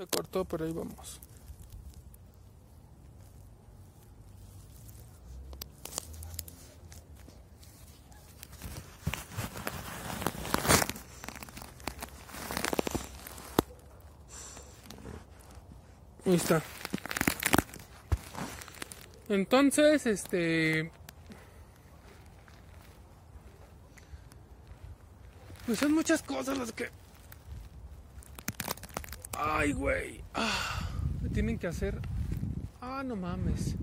Se cortó, pero ahí vamos. Ahí está. Entonces, este... Pues son muchas cosas las que... Ay, güey. Ah, me tienen que hacer... Ah, no mames.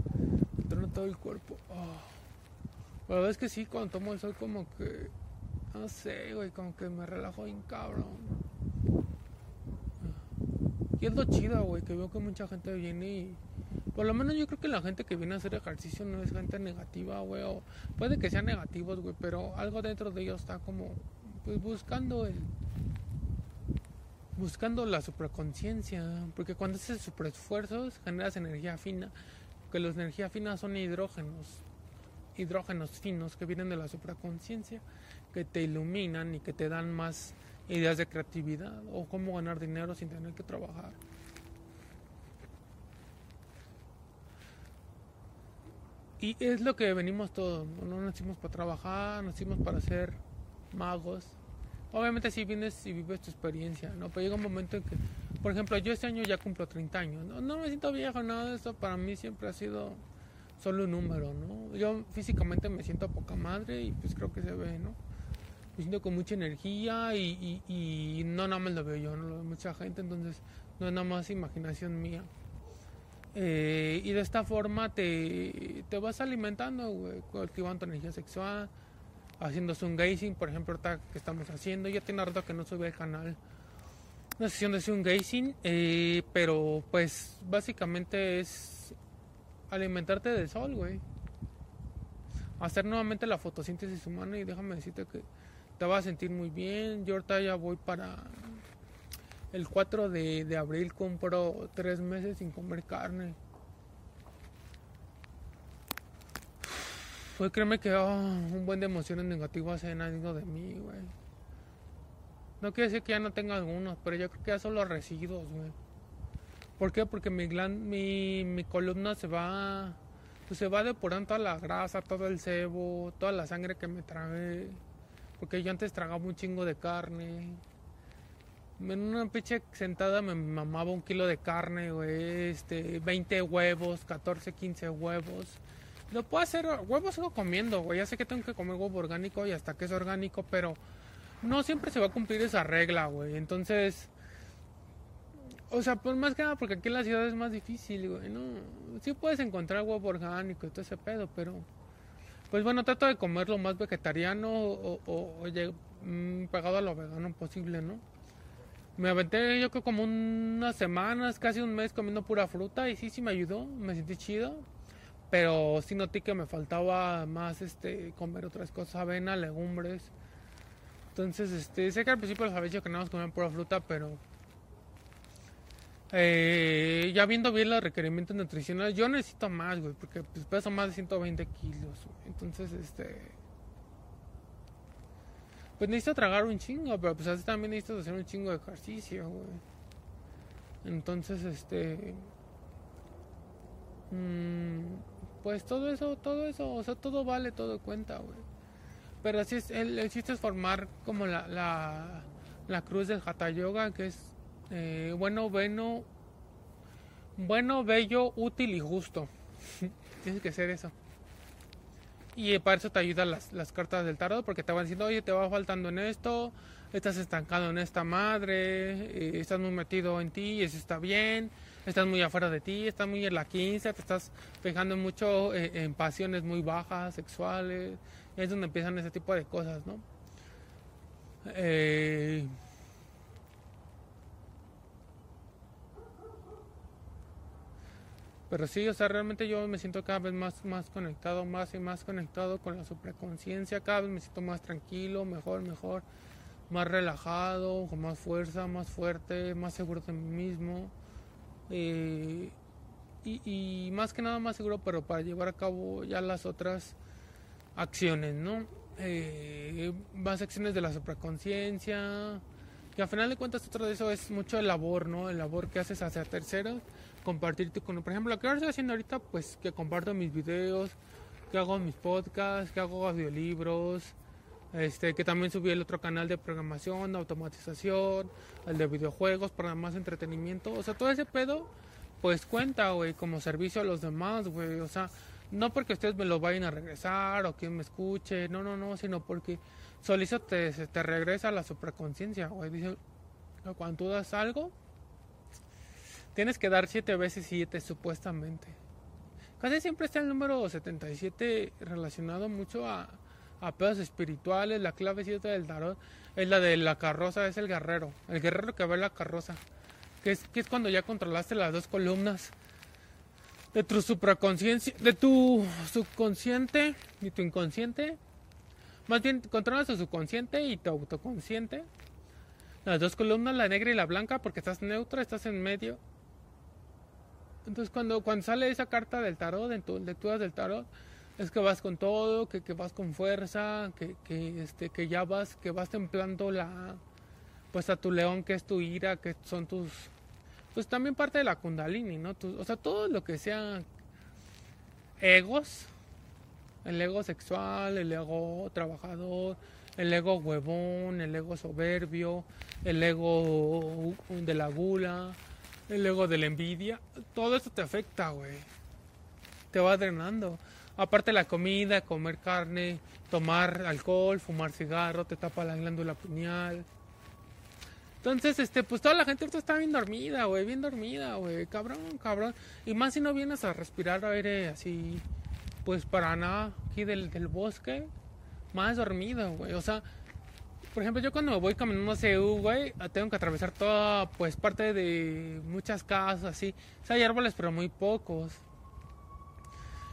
Me truena todo el cuerpo. Ah. La verdad es que sí, cuando tomo el sol como que... No sé, güey, como que me relajo bien cabrón. Y es lo chido, güey, que veo que mucha gente viene y... Por lo menos yo creo que la gente que viene a hacer ejercicio no es gente negativa, güey. Puede que sean negativos, güey, pero algo dentro de ellos está como... Pues buscando el... Buscando la supraconciencia. Porque cuando haces superesfuerzos generas energía fina. Que las energías finas son hidrógenos. Hidrógenos finos que vienen de la supraconciencia. Que te iluminan y que te dan más ideas de creatividad o cómo ganar dinero sin tener que trabajar. Y es lo que venimos todos, no nacimos para trabajar, nacimos para ser magos. Obviamente si vienes y vives tu experiencia, ¿no? Pero llega un momento en que, por ejemplo, yo este año ya cumplo 30 años, no, no me siento viejo, nada de eso, para mí siempre ha sido solo un número, ¿no? Yo físicamente me siento poca madre y pues creo que se ve, ¿no? me siento con mucha energía y, no nada más lo veo yo, no lo veo mucha gente, entonces no es nada más imaginación mía. Eh, y de esta forma te, te vas alimentando, cultivando tu energía sexual, haciendo gazing, por ejemplo, ahorita que estamos haciendo. Ya tiene rato que no sube al canal una sesión de un gazing, eh, pero pues básicamente es alimentarte del sol, güey. Hacer nuevamente la fotosíntesis humana y déjame decirte que te vas a sentir muy bien. Yo ahorita ya voy para el 4 de, abril, compro tres meses sin comer carne. Pues créeme que oh, un buen de emociones negativas se han ido de mí, güey. No quiere decir que ya no tenga algunos, pero yo creo que ya son los residuos, güey. ¿Por qué? Porque mi, mi, mi columna se va, pues se va depurando toda la grasa, todo el sebo, toda la sangre que me trae porque yo antes tragaba un chingo de carne. En una pinche sentada me mamaba un kilo de carne, güey. Este, 20 huevos, 14, 15 huevos. Lo puedo hacer, huevos sigo comiendo, güey. Ya sé que tengo que comer huevo orgánico y hasta que es orgánico, pero no siempre se va a cumplir esa regla, güey. Entonces, o sea, pues más que nada porque aquí en la ciudad es más difícil, güey. No, sí puedes encontrar huevo orgánico y todo ese pedo, pero pues bueno, trato de comer lo más vegetariano o, o, mm, pegado a lo vegano posible, ¿no? Me aventé yo creo como unas semanas, casi un mes comiendo pura fruta y sí, sí me ayudó, me sentí chido. Pero sí noté que me faltaba más este comer otras cosas, avena, legumbres. Entonces, este, sé que al principio los había dicho que nada más comían pura fruta, pero eh, ya viendo bien los requerimientos nutricionales, yo necesito más, güey, porque pues, peso más de 120 kilos, Entonces, este. Pues necesito tragar un chingo, pero pues así también necesito hacer un chingo de ejercicio, güey. Entonces, este. Mmm, pues todo eso, todo eso, o sea, todo vale, todo cuenta, güey. Pero así es, el, chiste es formar como la, la, la cruz del Hatha Yoga, que es eh, bueno, bueno, bueno, bello, útil y justo. Tienes que ser eso. Y para eso te ayudan las, las, cartas del tarot, porque te van diciendo, oye, te va faltando en esto, estás estancado en esta madre, eh, estás muy metido en ti, y eso está bien, estás muy afuera de ti, estás muy en la 15, te estás fijando mucho eh, en pasiones muy bajas, sexuales, es donde empiezan ese tipo de cosas, ¿no? Eh, Pero sí, o sea, realmente yo me siento cada vez más, más conectado, más y más conectado con la supraconciencia, cada vez me siento más tranquilo, mejor, mejor, más relajado, con más fuerza, más fuerte, más seguro de mí mismo. Eh, y, más que nada más seguro, pero para llevar a cabo ya las otras acciones, ¿no? Eh, más acciones de la supraconciencia, Que al final de cuentas otro de eso es mucho el labor, ¿no? El labor que haces hacia terceros, compartirte con... Por ejemplo, lo que estoy haciendo ahorita, pues que comparto mis videos, que hago mis podcasts, que hago audiolibros, este, que también subí el otro canal de programación, automatización, el de videojuegos para más entretenimiento. O sea, todo ese pedo, pues cuenta, güey, como servicio a los demás, güey. O sea, no porque ustedes me lo vayan a regresar o quien me escuche, no, no, no, sino porque solito te, te regresa la superconciencia, güey. Dice, cuando tú das algo, tienes que dar siete veces siete, supuestamente. Casi siempre está el número 77 relacionado mucho a a pedos espirituales, la clave del tarot es la de la carroza, es el guerrero, el guerrero que ve la carroza, que es, que es cuando ya controlaste las dos columnas de tu supraconsciencia, de tu subconsciente y tu inconsciente, más bien controlas tu subconsciente y tu autoconsciente, las dos columnas, la negra y la blanca, porque estás neutra, estás en medio. Entonces cuando, cuando sale esa carta del tarot, en tu lectura del tarot, es que vas con todo, que, que vas con fuerza, que, que, este, que ya vas, que vas templando la, pues a tu león, que es tu ira, que son tus, pues también parte de la kundalini, ¿no? o sea, todo lo que sea egos, el ego sexual, el ego trabajador, el ego huevón, el ego soberbio, el ego de la gula, el ego de la envidia, todo eso te afecta, güey. Te va drenando. Aparte la comida, comer carne, tomar alcohol, fumar cigarro, te tapa la glándula pineal. Entonces, este, pues toda la gente está bien dormida, güey, bien dormida, güey, cabrón, cabrón. Y más si no vienes a respirar aire así, pues para nada, aquí del, del bosque, más dormido, güey. O sea, por ejemplo, yo cuando me voy caminando a CEU, güey, tengo que atravesar toda, pues, parte de muchas casas, así. O sea, hay árboles, pero muy pocos.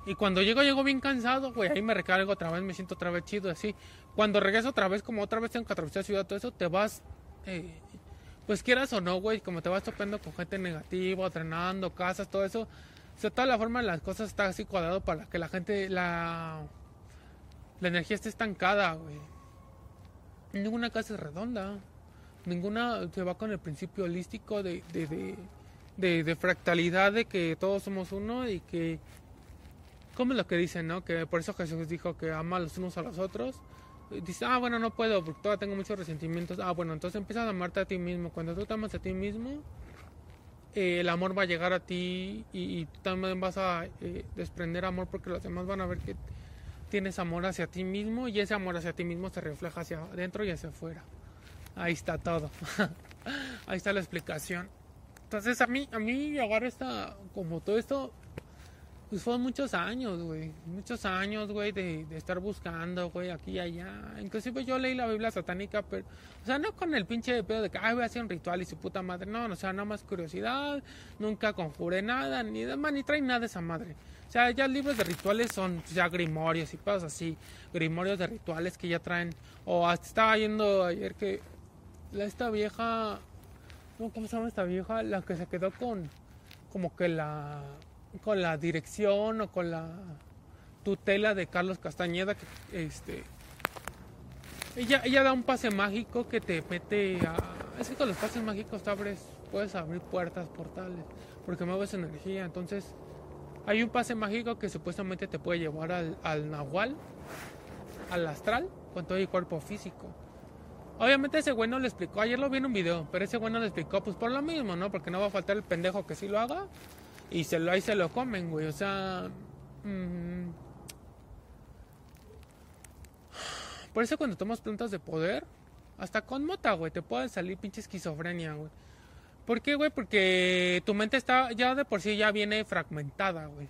Y cuando llego, llego bien cansado, güey. Ahí me recargo otra vez, me siento otra vez chido, así. Cuando regreso otra vez, como otra vez tengo que atravesar la ciudad, todo eso, te vas. Eh, pues quieras o no, güey, como te vas topando con gente negativa, entrenando, casas, todo eso. O sea, toda la forma las cosas está así cuadrado para que la gente, la. La energía esté estancada, güey. Ninguna casa es redonda. Ninguna se va con el principio holístico de, de, de, de fractalidad de que todos somos uno y que como lo que dicen, ¿no? Que por eso Jesús dijo que ama los unos a los otros. Dice, ah, bueno, no puedo porque todavía tengo muchos resentimientos. Ah, bueno, entonces empiezas a amarte a ti mismo. Cuando tú te amas a ti mismo, eh, el amor va a llegar a ti y, tú también vas a eh, desprender amor porque los demás van a ver que tienes amor hacia ti mismo y ese amor hacia ti mismo se refleja hacia adentro y hacia afuera. Ahí está todo. Ahí está la explicación. Entonces a mí, a mí llegar esta, como todo esto, pues fueron muchos años, güey. Muchos años, güey, de, de, estar buscando, güey, aquí y allá. Inclusive yo leí la Biblia satánica, pero... O sea, no con el pinche pedo de que, ay, voy a hacer un ritual y su puta madre. No, o sea, nada más curiosidad. Nunca conjuré nada, ni demás, ni trae nada de esa madre. O sea, ya libros de rituales son ya grimorios y cosas así. Grimorios de rituales que ya traen... O hasta estaba yendo ayer que... Esta vieja... ¿Cómo se llama esta vieja? La que se quedó con... Como que la con la dirección o con la tutela de Carlos Castañeda que este ella, ella da un pase mágico que te mete a es que con los pases mágicos te abres puedes abrir puertas portales porque mueves energía. Entonces hay un pase mágico que supuestamente te puede llevar al, al nahual al astral con todo el cuerpo físico. Obviamente ese güey no le explicó, ayer lo vi en un video, pero ese güey no le explicó, pues por lo mismo, ¿no? Porque no va a faltar el pendejo que sí lo haga y se lo, ahí se lo comen, güey. O sea... Mmm, por eso cuando tomas plantas de poder, hasta con mota, güey, te puede salir pinche esquizofrenia, güey. ¿Por qué, güey? Porque tu mente está ya de por sí ya viene fragmentada, güey.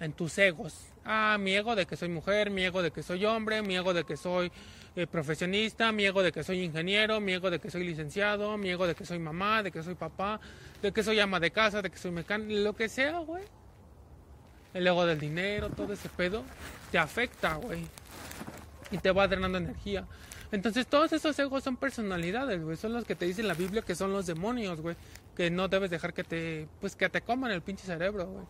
En tus egos. Ah, mi ego de que soy mujer, mi ego de que soy hombre, mi ego de que soy eh, profesionista, mi ego de que soy ingeniero, mi ego de que soy licenciado, mi ego de que soy mamá, de que soy papá, de que soy ama de casa, de que soy mecánico, lo que sea, güey. El ego del dinero, todo ese pedo, te afecta, güey. Y te va drenando energía. Entonces todos esos egos son personalidades, güey. Son los que te dicen la Biblia que son los demonios, güey. Que no debes dejar que te, pues que te coman el pinche cerebro, güey.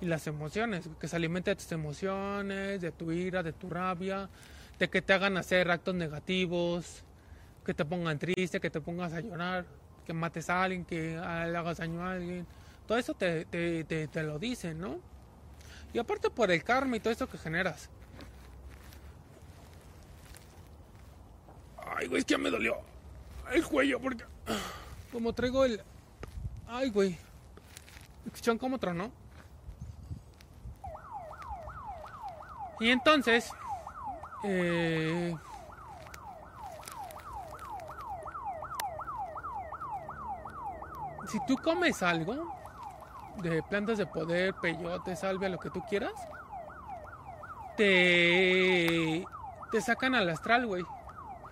Y las emociones, que se alimente de tus emociones, de tu ira, de tu rabia, de que te hagan hacer actos negativos, que te pongan triste, que te pongas a llorar, que mates a alguien, que le hagas daño a alguien. Todo eso te, te, te, te lo dicen, ¿no? Y aparte por el karma y todo eso que generas. Ay, güey, es que ya me dolió el cuello porque... Como traigo el... Ay, güey. ¿Escuchan cómo tronó? Y entonces... Eh... Si tú comes algo de plantas de poder, peyote, salvia, lo que tú quieras, te, te sacan al astral, güey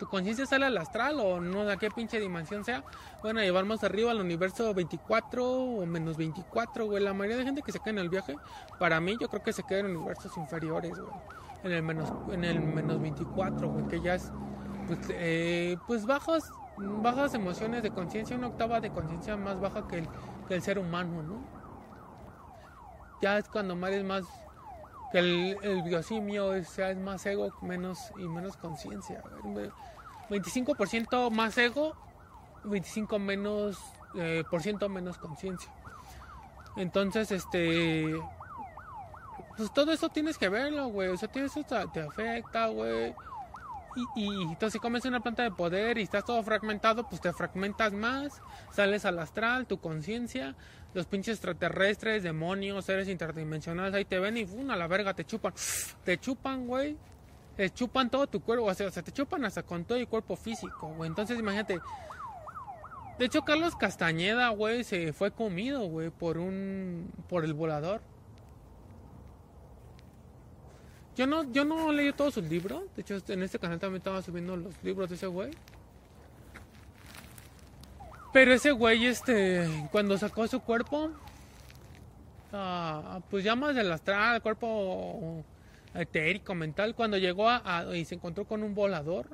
tu conciencia sale al astral o no de qué pinche dimensión sea, van a llevar más arriba al universo 24 o menos 24, güey. La mayoría de gente que se queda en el viaje, para mí yo creo que se queda en universos inferiores, güey. En el menos, en el menos 24, güey, que ya es, pues, eh, pues bajas, bajas emociones de conciencia, una octava de conciencia más baja que el, que el ser humano, ¿no? Ya es cuando más es más el, el biosimio es, es más ego menos y menos conciencia. 25% más ego, 25 menos eh, por ciento menos conciencia. Entonces, este pues todo eso tienes que verlo, güey. O sea, eso te afecta, güey. Y, y, entonces si comes una planta de poder y estás todo fragmentado, pues te fragmentas más, sales al astral, tu conciencia, los pinches extraterrestres, demonios, seres interdimensionales, ahí te ven y ¡fum! a la verga te chupan. Te chupan, güey. Te chupan todo tu cuerpo, o sea, te chupan hasta con todo el cuerpo físico, güey. Entonces imagínate. De hecho, Carlos Castañeda, güey, se fue comido, güey, por un. por el volador. Yo no, yo no leí todos sus libros. De hecho, en este canal también estaba subiendo los libros de ese güey. Pero ese güey, este, cuando sacó su cuerpo, ah, pues ya más del astral, cuerpo etérico, mental, cuando llegó a, y se encontró con un volador,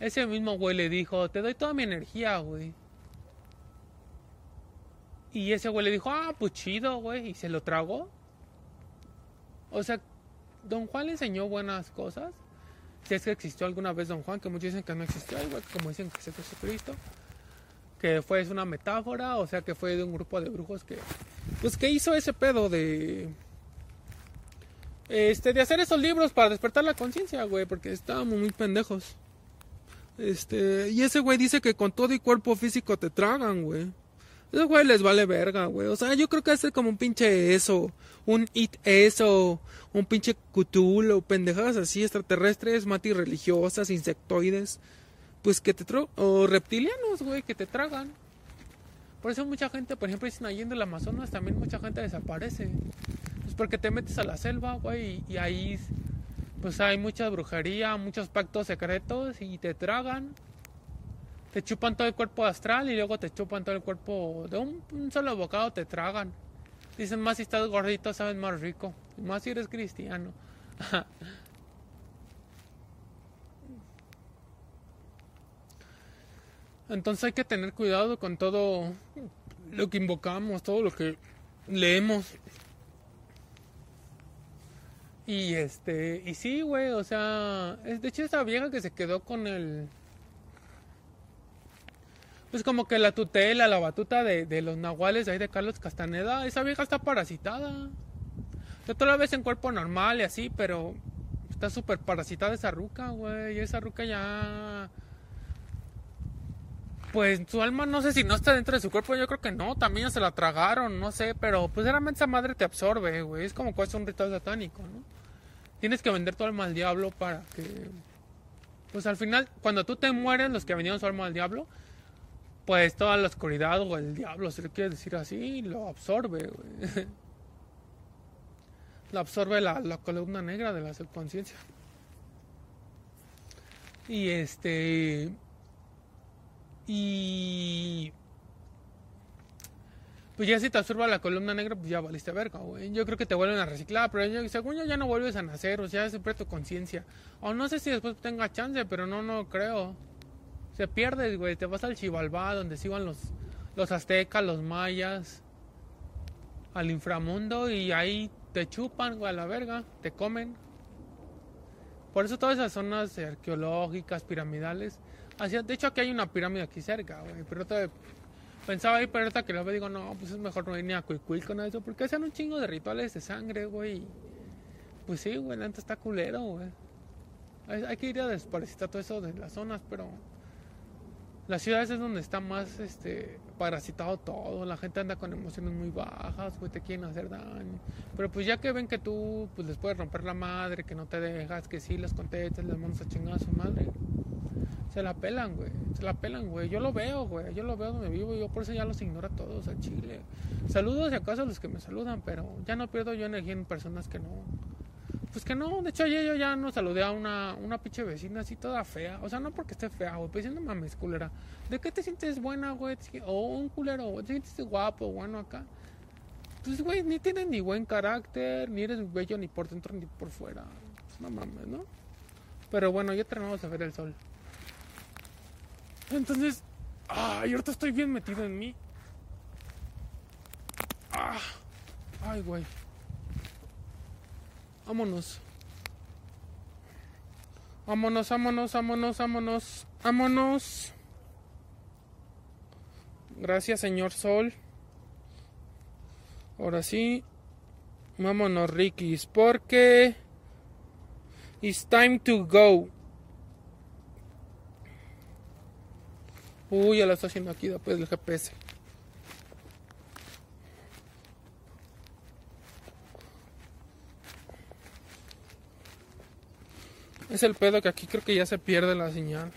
ese mismo güey le dijo, te doy toda mi energía, güey. Y ese güey le dijo, ah, pues chido, güey, y se lo tragó. O sea, Don Juan le enseñó buenas cosas. Si es que existió alguna vez Don Juan, que muchos dicen que no existió, igual como dicen que es Jesucristo. Que fue una metáfora, o sea que fue de un grupo de brujos que. Pues que hizo ese pedo de. Este, de hacer esos libros para despertar la conciencia, güey, porque estábamos muy pendejos. Este, y ese güey dice que con todo y cuerpo físico te tragan, güey. Esos güey les vale verga, güey. O sea, yo creo que hace como un pinche eso, un it eso, un pinche cutulo, pendejadas así, extraterrestres, mati religiosas, insectoides. Pues que te tragan, o reptilianos, güey, que te tragan. Por eso mucha gente, por ejemplo, dicen ahí en el Amazonas también mucha gente desaparece. Pues porque te metes a la selva, güey, y ahí pues hay mucha brujería, muchos pactos secretos y te tragan te chupan todo el cuerpo astral y luego te chupan todo el cuerpo de un, solo bocado te tragan. Dicen más si estás gordito sabes más rico, más si eres cristiano. Entonces hay que tener cuidado con todo lo que invocamos, todo lo que leemos. Y este, y sí, güey, o sea, de hecho esa vieja que se quedó con el pues como que la tutela, la batuta de, los nahuales de ahí de Carlos Castaneda, esa vieja está parasitada. Yo toda la vez en cuerpo normal y así, pero está súper parasitada esa ruca, güey. Esa ruca ya... Pues su alma no sé si no está dentro de su cuerpo, yo creo que no, también ya se la tragaron, no sé, pero pues realmente esa madre te absorbe, güey. Es como cuesta un ritual satánico, ¿no? Tienes que vender tu alma al diablo para que... Pues al final, cuando tú te mueres, los que vendieron su alma al diablo, pues toda la oscuridad o el diablo, si le quieres decir así, lo absorbe. Lo absorbe la, la columna negra de la subconsciencia. Y este. Y. Pues ya si te absorba la columna negra, pues ya valiste verga, güey. Yo creo que te vuelven a reciclar, pero yo, según yo ya no vuelves a nacer, o sea, siempre tu conciencia. O no sé si después tenga chance, pero no, no creo te pierdes, güey. Te vas al Chivalbá, donde se iban los, los aztecas, los mayas, al inframundo y ahí te chupan, güey, a la verga, te comen. Por eso todas esas zonas arqueológicas, piramidales, Hacia, de hecho, aquí hay una pirámide aquí cerca, güey. Pero te, pensaba ir, pero ahorita que lo digo, no, pues es mejor no ir ni a Cuicuil con eso. Porque hacen un chingo de rituales de sangre, güey. Pues sí, güey, neta está culero, güey. Hay, que ir a desparasitar todo eso de las zonas, pero las ciudades es donde está más este parasitado todo, la gente anda con emociones muy bajas, güey, te quieren hacer daño. Pero pues ya que ven que tú pues les puedes romper la madre, que no te dejas, que sí les contestas, les mandas a chingar a su madre. Se la pelan, güey. Se la pelan, güey. Yo lo veo, güey. Yo lo veo donde vivo. Yo por eso ya los ignoro a todos a Chile. Saludos si acaso a los que me saludan, pero ya no pierdo yo energía en personas que no, pues que no, de hecho ayer yo ya no saludé a una, una pinche vecina así toda fea. O sea, no porque esté fea, güey, pero diciendo mames, culera. ¿De qué te sientes buena, güey? O un culero, ¿te sientes guapo, bueno acá? Pues, güey, ni tienes ni buen carácter, ni eres bello ni por dentro ni por fuera. Pues no mames, ¿no? Pero bueno, ya terminamos de ver el sol. Entonces, ay, ahorita estoy bien metido en mí. Ah, ay, güey. Vámonos. Vámonos, vámonos, vámonos, vámonos, vámonos. Gracias, señor Sol. Ahora sí. Vámonos, Rikis, porque it's time to go. Uy, ya lo está haciendo aquí después del GPS. Es el pedo que aquí creo que ya se pierde la señal.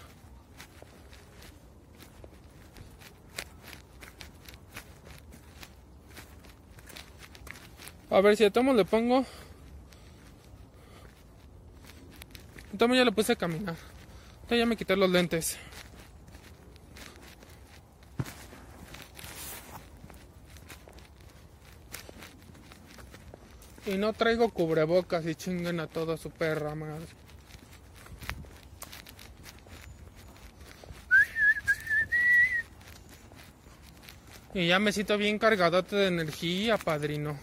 A ver si a Tomo le pongo. Tomo ya le puse a caminar. Entonces ya me quité los lentes. Y no traigo cubrebocas y chinguen a toda su perra madre. Y ya me siento bien cargadote de energía, padrino.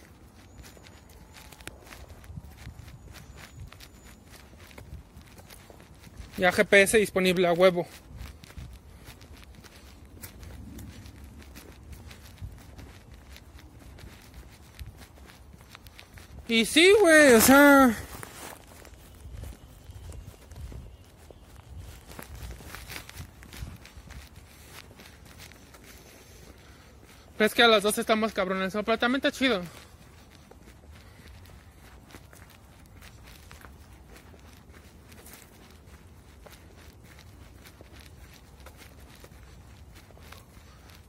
Ya GPS disponible a huevo. Y sí, güey, o sea... Es que a las dos estamos cabrones, pero también está chido.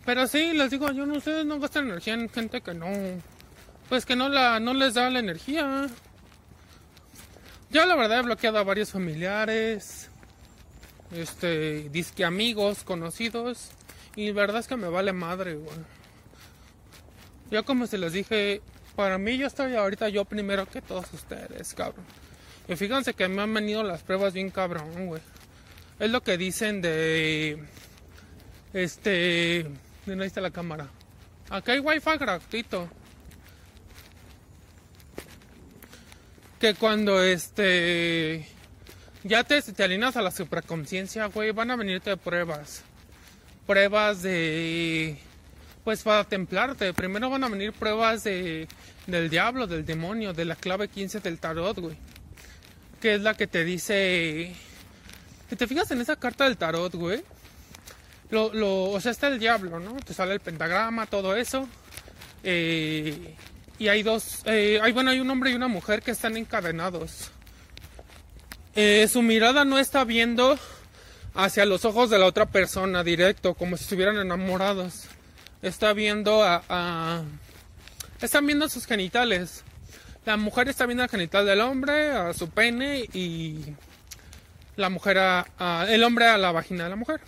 Pero sí, les digo, yo no sé, no gastan energía en gente que no, pues que no la, no les da la energía. Yo la verdad he bloqueado a varios familiares, este, disque amigos, conocidos, y la verdad es que me vale madre, güey. Ya como se les dije, para mí yo estoy ahorita yo primero que todos ustedes, cabrón. Y fíjense que me han venido las pruebas bien cabrón, güey. Es lo que dicen de... Este... ¿Dónde está la cámara? Acá hay wifi gratuito. Que cuando este... Ya te, te alineas a la supraconciencia, güey, van a venirte pruebas. Pruebas de pues para templarte. Primero van a venir pruebas de, del diablo, del demonio, de la clave 15 del tarot, güey. Que es la que te dice... Si te fijas en esa carta del tarot, güey. Lo, lo, o sea, está el diablo, ¿no? Te sale el pentagrama, todo eso. Eh, y hay dos... Eh, hay, bueno, hay un hombre y una mujer que están encadenados. Eh, su mirada no está viendo hacia los ojos de la otra persona directo, como si estuvieran enamorados está viendo a, están viendo sus genitales. La mujer está viendo el genital del hombre, a su pene y la mujer a, el hombre a la vagina de la mujer.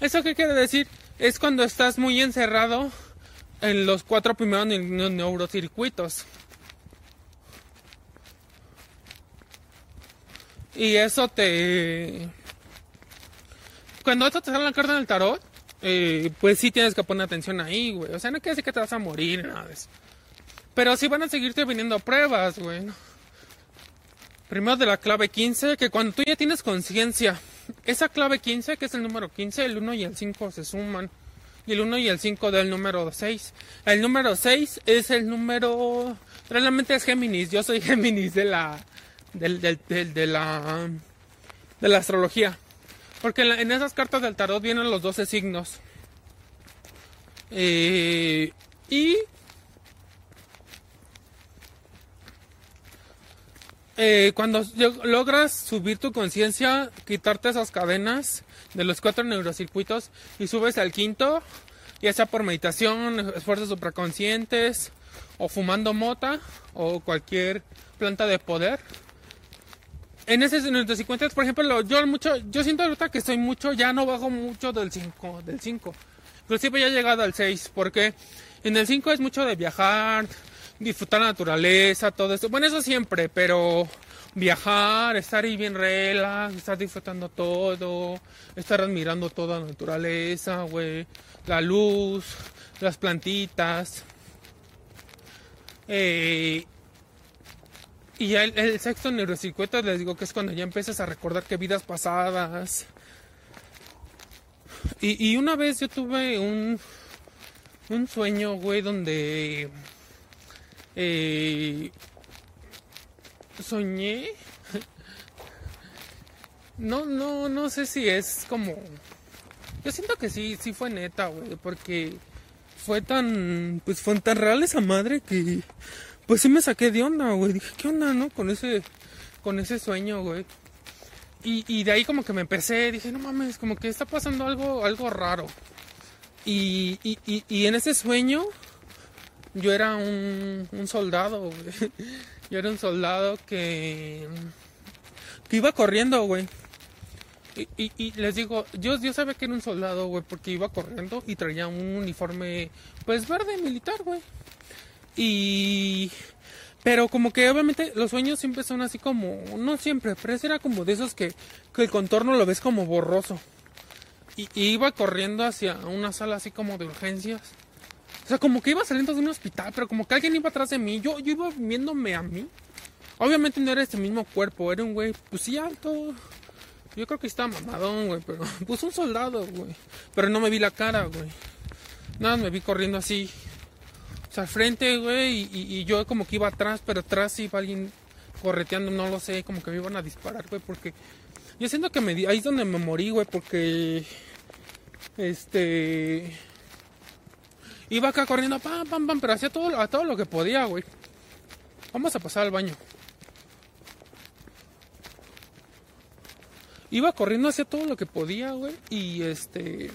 ¿Eso qué quiere decir? Es cuando estás muy encerrado en los cuatro primeros neurocircuitos. Y eso te... Cuando esto te sale en la carta del tarot, eh, pues sí tienes que poner atención ahí, güey. O sea, no quiere decir que te vas a morir, nada de eso. Pero sí van a seguirte viniendo pruebas, güey. Primero de la clave 15, que cuando tú ya tienes conciencia esa clave 15, que es el número 15, el 1 y el 5 se suman. Y el 1 y el 5 del número 6. El número 6 es el número... Realmente es Géminis. Yo soy Géminis de la... Del, del, de la... De la astrología. Porque en, esas cartas del tarot vienen los 12 signos. Eh, y Eh, cuando logras subir tu conciencia, quitarte esas cadenas de los cuatro neurocircuitos y subes al quinto, ya sea por meditación, esfuerzos supraconscientes, o fumando mota, o cualquier planta de poder. En ese neurocircuito, por ejemplo, yo mucho, yo siento ahorita que estoy mucho, ya no bajo mucho del 5, del 5. Inclusive ya he llegado al 6, porque en el 5 es mucho de viajar, disfrutar la naturaleza, todo eso. Bueno, eso siempre, pero viajar, estar ahí bien relax, estar disfrutando todo, estar admirando toda la naturaleza, güey, la luz, las plantitas. Eh, y ya el, sexto neurocircuito les digo que es cuando ya empiezas a recordar que vidas pasadas. Y, y una vez yo tuve un, un sueño, güey, donde eh, soñé. No, no, no sé si es como. Yo siento que sí, sí fue neta, güey, porque fue tan, pues fue tan real esa madre que, pues sí me saqué de onda, güey. Dije, ¿qué onda, no? Con ese, con ese sueño, güey. Y, y de ahí como que me empecé, dije, no mames, como que está pasando algo, algo raro. Y, y, y, en ese sueño, yo era un, un soldado, güey. Yo era un soldado que, que iba corriendo, güey. Y, y, les digo, yo, yo sabía que era un soldado, güey, porque iba corriendo y traía un uniforme, pues verde militar, güey. Y. Pero como que obviamente los sueños siempre son así como. No siempre, pero ese era como de esos que, el contorno lo ves como borroso. Y, y iba corriendo hacia una sala así como de urgencias. O sea, como que iba saliendo de un hospital, pero como que alguien iba atrás de mí. Yo, yo iba viéndome a mí. Obviamente no era este mismo cuerpo, era un güey, pues sí, alto. Yo creo que estaba mamadón, güey, pero pues un soldado, güey. Pero no me vi la cara, güey. Nada, me vi corriendo así. O sea, al frente, güey, y, y, yo como que iba atrás, pero atrás iba alguien correteando, no lo sé, como que me iban a disparar, güey, porque yo siento que me ahí es donde me morí, güey, porque este Iba acá corriendo, pam, pam, pam, pero hacía todo, a todo lo que podía, güey. Vamos a pasar al baño. Iba corriendo hacia todo lo que podía, güey. Y este.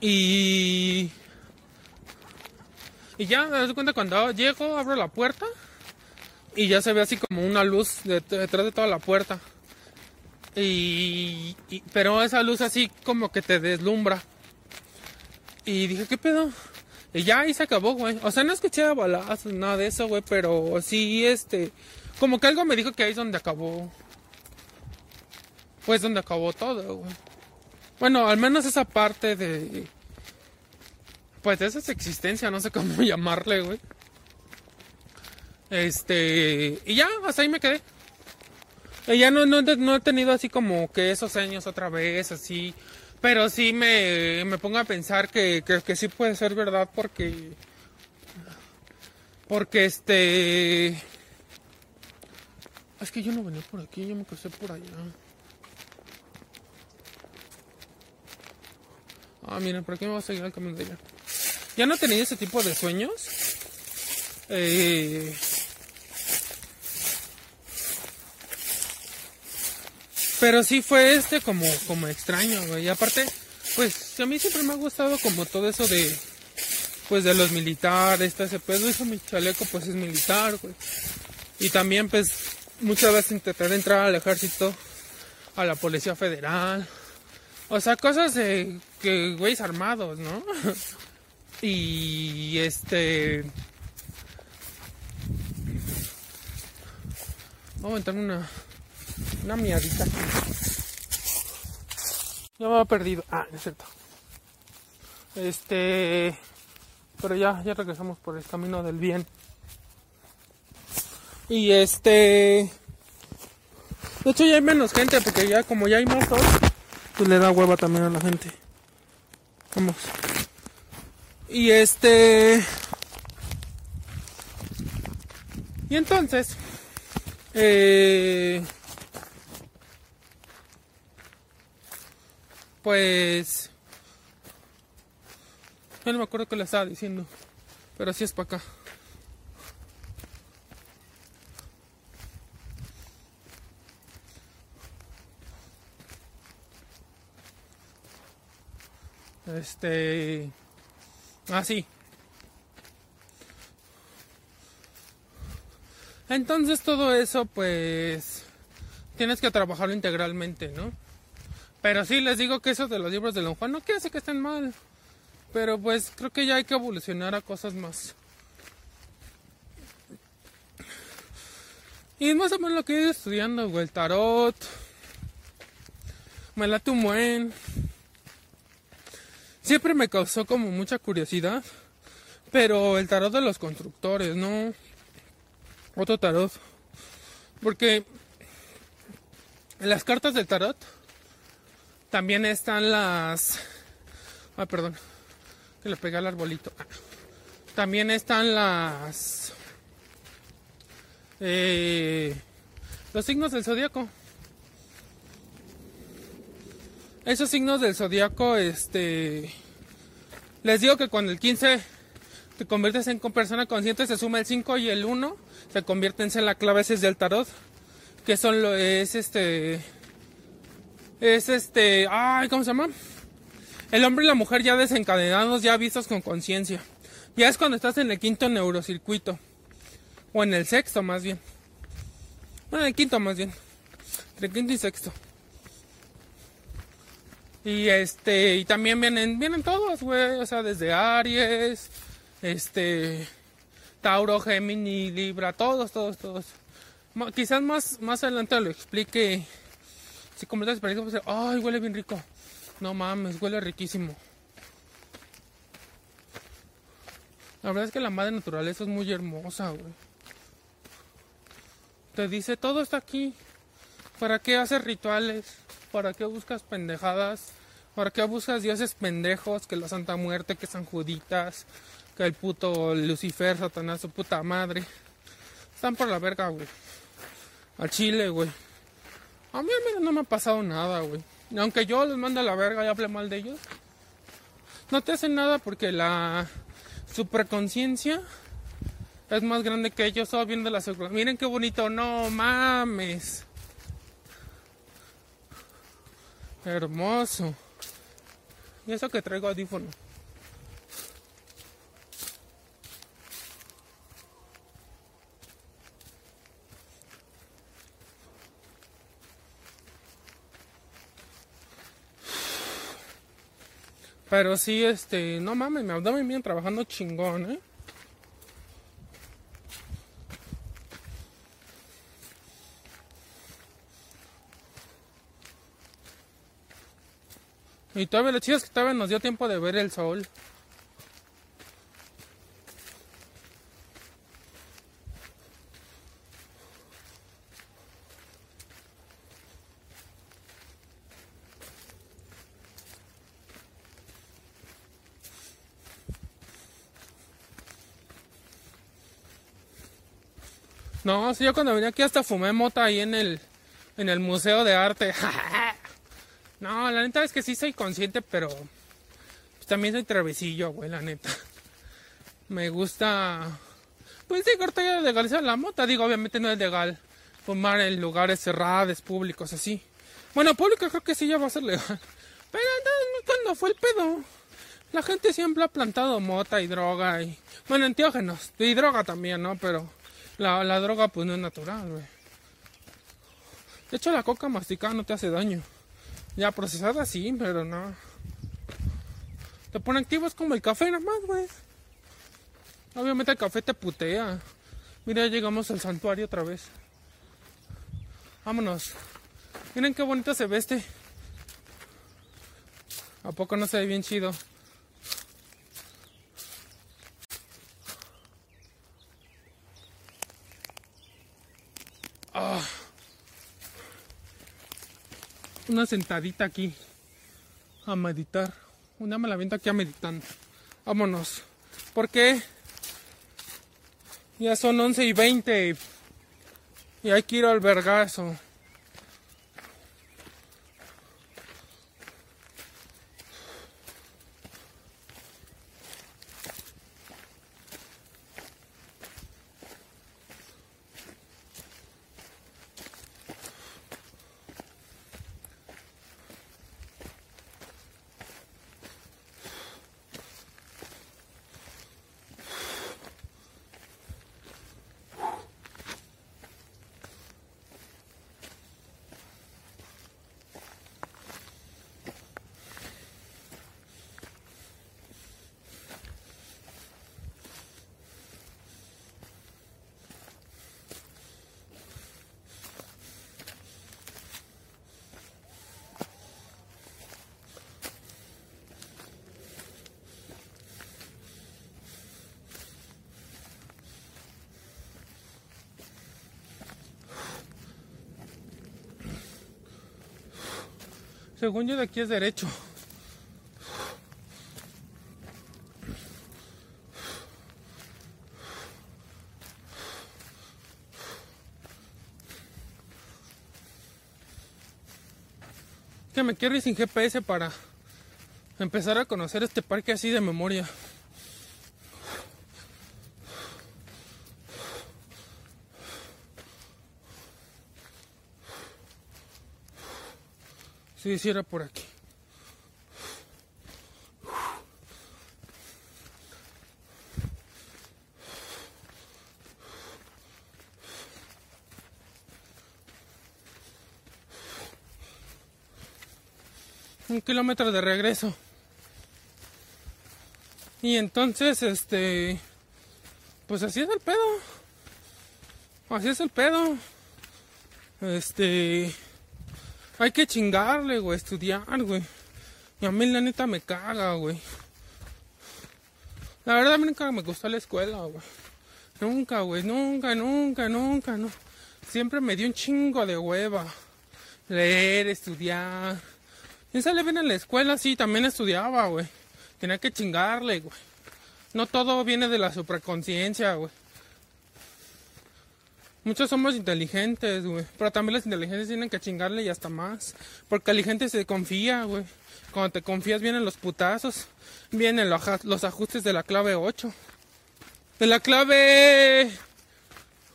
Y. Y ya, me das cuenta cuando llego, abro la puerta. Y ya se ve así como una luz detrás de toda la puerta. Y, pero esa luz así como que te deslumbra. Y dije, ¿qué pedo? Y ya ahí se acabó, güey. O sea, no escuché balazos, nada de eso, güey, pero sí, este, como que algo me dijo que ahí es donde acabó. Pues donde acabó todo, güey. Bueno, al menos esa parte de... Pues de esa existencia, no sé cómo llamarle, güey. Este... Y ya, hasta ahí me quedé. Ya no, no, he tenido así como que esos años otra vez, así. Pero sí me, me pongo a pensar que, que, sí puede ser verdad porque... Porque este... Es que yo no venía por aquí, yo me crucé por allá. Ah, miren, por aquí me voy a seguir el camino de allá. Ya no tenido ese tipo de sueños. Eh, Pero sí fue este como, como extraño, güey. Y aparte, pues a mí siempre me ha gustado como todo eso de, pues de los militares, este, ese pedo. Eso mi chaleco pues es militar, güey. Y también pues muchas veces intenté entrar al ejército, a la policía federal. O sea, cosas de que güeyes armados, ¿no? y este... Vamos a meterme una una miadita. Ya me ha perdido. Ah, es cierto. Este. Pero ya, ya regresamos por el camino del bien. Y este... De hecho ya hay menos gente porque ya como ya hay sol, pues le da hueva también a la gente. Vamos. Y este... Y entonces... Eh... Pues... No me acuerdo qué le estaba diciendo. Pero así es para acá. Este. Así. Entonces todo eso pues tienes que trabajarlo integralmente, ¿no? Pero sí les digo que eso de los libros de Don Juan no quiere decir que estén mal. Pero pues creo que ya hay que evolucionar a cosas más. Y es más o menos lo que he ido estudiando, güey. El tarot. Me late un buen. Siempre me causó como mucha curiosidad. Pero el tarot de los constructores, ¿no? Otro tarot. Porque en las cartas del tarot también están las... Ah, perdón que le pega al arbolito. También están las eh, los signos del zodiaco. Esos signos del zodiaco, este, les digo que cuando el 15 te conviertes en persona consciente, se suma el 5 y el 1, se convierten en la claves del tarot, que son lo es este, es este, ay, ¿cómo se llama? El hombre y la mujer ya desencadenados, ya vistos con conciencia. Ya es cuando estás en el quinto neurocircuito. O en el sexto más bien. Bueno, en el quinto más bien. Entre quinto y sexto. Y este, y también vienen, vienen todos, güey. O sea, desde Aries, este, Tauro, Gemini, Libra, todos, todos, todos. Quizás más, más adelante lo explique. Si completas experiencia, pues, ay, huele bien rico. No mames, huele riquísimo. La verdad es que la madre naturaleza es muy hermosa, güey. Te dice, todo está aquí. ¿Para qué haces rituales? ¿Para qué buscas pendejadas? ¿Para qué buscas dioses pendejos? Que la Santa Muerte, que San Juditas, que el puto Lucifer, Satanás, su puta madre. Están por la verga, güey. Al chile, güey. A mí no me ha pasado nada, güey. Aunque yo les mande a la verga y hable mal de ellos, no te hacen nada porque la superconciencia es más grande que ellos. Solo viendo la seguridad. Miren qué bonito, no mames. Hermoso. Y eso que traigo audífono. Pero sí, este, no mames, me abdomen bien trabajando chingón, ¿eh? Y todavía lo chido es que todavía nos dio tiempo de ver el sol. No, sí, yo cuando venía aquí hasta fumé mota ahí en el, en el Museo de Arte. no, la neta es que sí soy consciente, pero pues, también soy travesillo, güey, la neta. Me gusta... Pues sí, ahorita ya legalizar la mota. Digo, obviamente no es legal fumar en lugares cerrados, públicos, así. Bueno, público creo que sí ya va a ser legal. Pero ¿cuándo fue el pedo? La gente siempre ha plantado mota y droga y... Bueno, enteógenos. Y droga también, ¿no? Pero la, la droga pues no es natural, güey. De hecho la coca masticada no te hace daño. Ya procesada sí, pero no. Te pone activo es como el café nada más, güey. Obviamente el café te putea. Mira, ya llegamos al santuario otra vez. Vámonos. Miren qué bonito se ve este. ¿A poco no se ve bien chido? Ah. Una sentadita aquí a meditar. Una me la viento aquí a meditando. Vámonos. Porque ya son 11 y 20 y hay que ir al vergazo. Según yo de aquí es derecho. Que me quiero ir sin GPS para empezar a conocer este parque así de memoria. Si hiciera por aquí. Un kilómetro de regreso. Y entonces, este, pues así es el pedo. Así es el pedo. Este, hay que chingarle, güey, estudiar, güey. Y a mí la neta me caga, güey. La verdad nunca me gustó la escuela, güey. Nunca, güey, nunca, nunca, nunca, no. Siempre me dio un chingo de hueva. Leer, estudiar. Y sale bien en la escuela, sí, también estudiaba, güey. Tenía que chingarle, güey. No todo viene de la supraconciencia, güey. Muchos somos inteligentes, güey. Pero también los inteligentes tienen que chingarle y hasta más. Porque la gente se confía, güey. Cuando te confías vienen los putazos. Vienen los ajustes de la clave 8. De la clave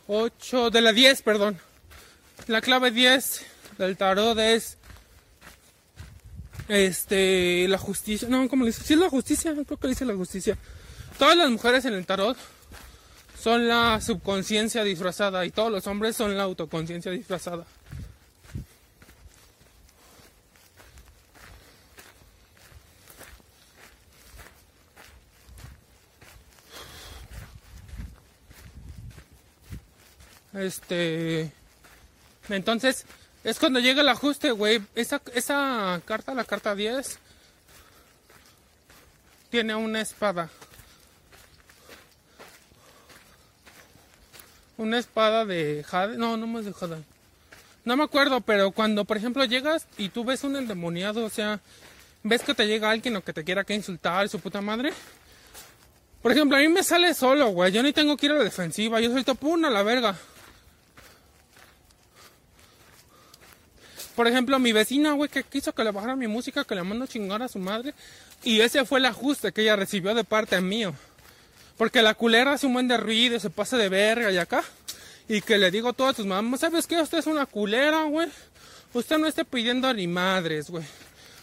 8, de la 10, perdón. La clave 10 del tarot es este la justicia. No, ¿cómo le dice? Sí la justicia, creo que dice la justicia. Todas las mujeres en el tarot son la subconsciencia disfrazada y todos los hombres son la autoconciencia disfrazada. Este. Entonces, es cuando llega el ajuste, güey. Esa, esa carta, la carta 10, tiene una espada. Una espada de jade. No, no más de jade. No me acuerdo, pero cuando, por ejemplo, llegas y tú ves un endemoniado, o sea, ves que te llega alguien o que te quiera que insultar, su puta madre. Por ejemplo, a mí me sale solo, güey. Yo ni tengo que ir a la defensiva. Yo soy topuna, la verga. Por ejemplo, mi vecina, güey, que quiso que le bajara mi música, que le mando a chingar a su madre. Y ese fue el ajuste que ella recibió de parte mío. Porque la culera hace un buen de ruido, se pasa de verga y acá. Y que le digo a todas tus mamás, ¿sabes qué? Usted es una culera, güey. Usted no esté pidiendo ni madres, güey.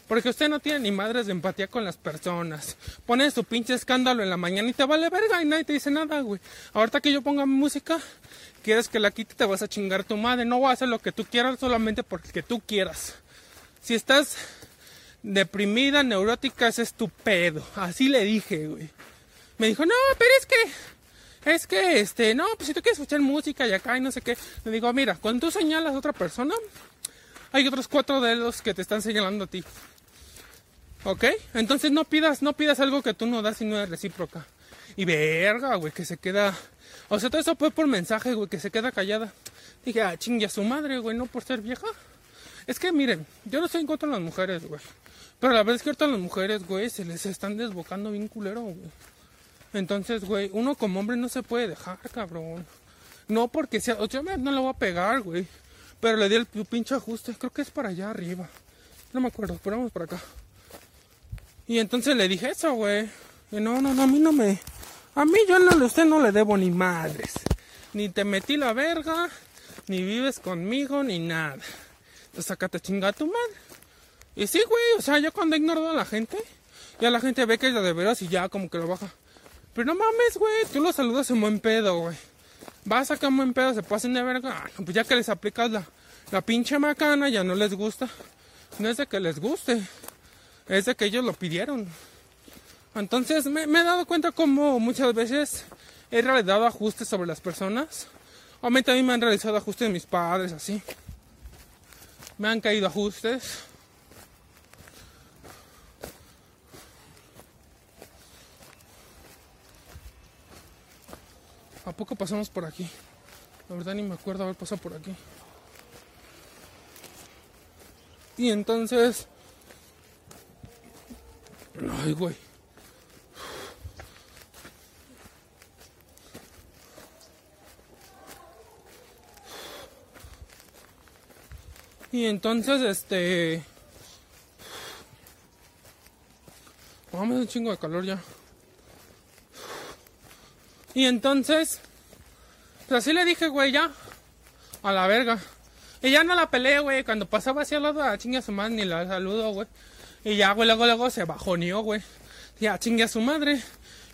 Porque usted no tiene ni madres de empatía con las personas. Pone su pinche escándalo en la mañana y te vale verga y nadie te dice nada, güey. Ahorita que yo ponga música, quieres que la quite, te vas a chingar tu madre. No voy a hacer lo que tú quieras solamente porque tú quieras. Si estás deprimida, neurótica, es tu pedo. Así le dije, güey me dijo, no, pero es que, es que, este, no, pues si tú quieres escuchar música y acá y no sé qué, le digo, mira, cuando tú señalas a otra persona, hay otros cuatro dedos que te están señalando a ti. ¿Ok? Entonces no pidas, no pidas algo que tú no das y no es recíproca. Y verga, güey, que se queda. O sea, todo eso fue por mensaje, güey, que se queda callada. Dije, ah, chingue a su madre, güey, no por ser vieja. Es que miren, yo no estoy en contra de las mujeres, güey. Pero la verdad es que ahorita las mujeres, güey, se les están desbocando bien culero, güey. Entonces, güey, uno como hombre no se puede dejar, cabrón. No porque sea, o sea, no le voy a pegar, güey. Pero le di el pinche ajuste, creo que es para allá arriba. No me acuerdo, pero vamos para acá. Y entonces le dije eso, güey. Y no, no, no, a mí no me... A mí yo no, usted no le debo ni madres. Ni te metí la verga, ni vives conmigo, ni nada. Entonces sácate chinga a tu madre. Y sí, güey, o sea, yo cuando ignoro a la gente, ya la gente ve que es la de veras y ya como que lo baja. Pero no mames, güey, tú lo saludas en buen pedo, güey. Vas acá en buen pedo, se pasen de verga. Ah, pues ya que les aplicas la, la pinche macana, ya no les gusta. No es de que les guste, es de que ellos lo pidieron. Entonces me, he dado cuenta como muchas veces he realizado ajustes sobre las personas. A mí me han realizado ajustes mis padres, así. Me han caído ajustes. ¿A poco pasamos por aquí? La verdad ni me acuerdo haber pasado por aquí. Y entonces... Ay, güey. Y entonces, este... Vamos un chingo de calor ya. Y entonces, pues así le dije, güey, ya. A la verga. Y ya no la peleé, güey. Cuando pasaba hacia al lado, a chingue a su madre, ni la saludo, güey. Y ya, güey, luego, luego se bajoneó, güey. Ya, chingue a su madre.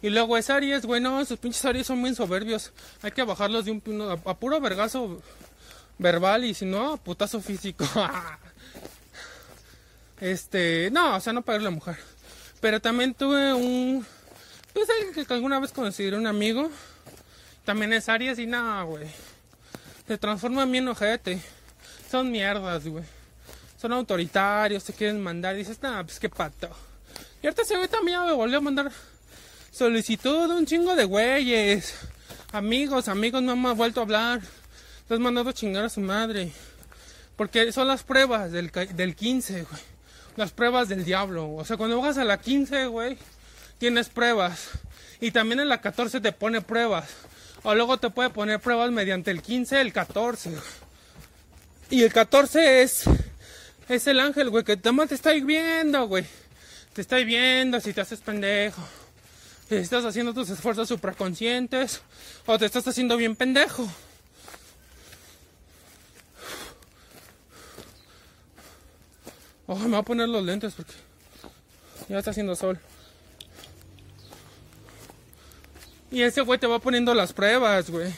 Y luego es Aries, güey, no, esos pinches Aries son muy soberbios. Hay que bajarlos de un a, a puro vergazo verbal y si no, putazo físico. este, no, o sea, no para la mujer. Pero también tuve un, pues alguien que alguna vez consideré un amigo. También es Aries y nada, güey. Se transforma en mi enojete. Son mierdas, güey. Son autoritarios, se quieren mandar. Dices, nada, pues qué pato. Y ahorita ese güey también me volvió a mandar solicitud de un chingo de güeyes. Amigos, amigos, no me ha vuelto a hablar. Estás mandando a chingar a su madre. Porque son las pruebas del, del 15, güey. Las pruebas del diablo. O sea, cuando vas a la 15, güey, tienes pruebas. Y también en la 14 te pone pruebas. O luego te puede poner pruebas mediante el 15, el 14. Y el 14 es, es el ángel, güey, que más te está viendo, güey. Te está viendo si te haces pendejo. Si estás haciendo tus esfuerzos supraconscientes. O te estás haciendo bien pendejo. Oh, me voy a poner los lentes porque ya está haciendo sol. Y ese güey te va poniendo las pruebas, güey.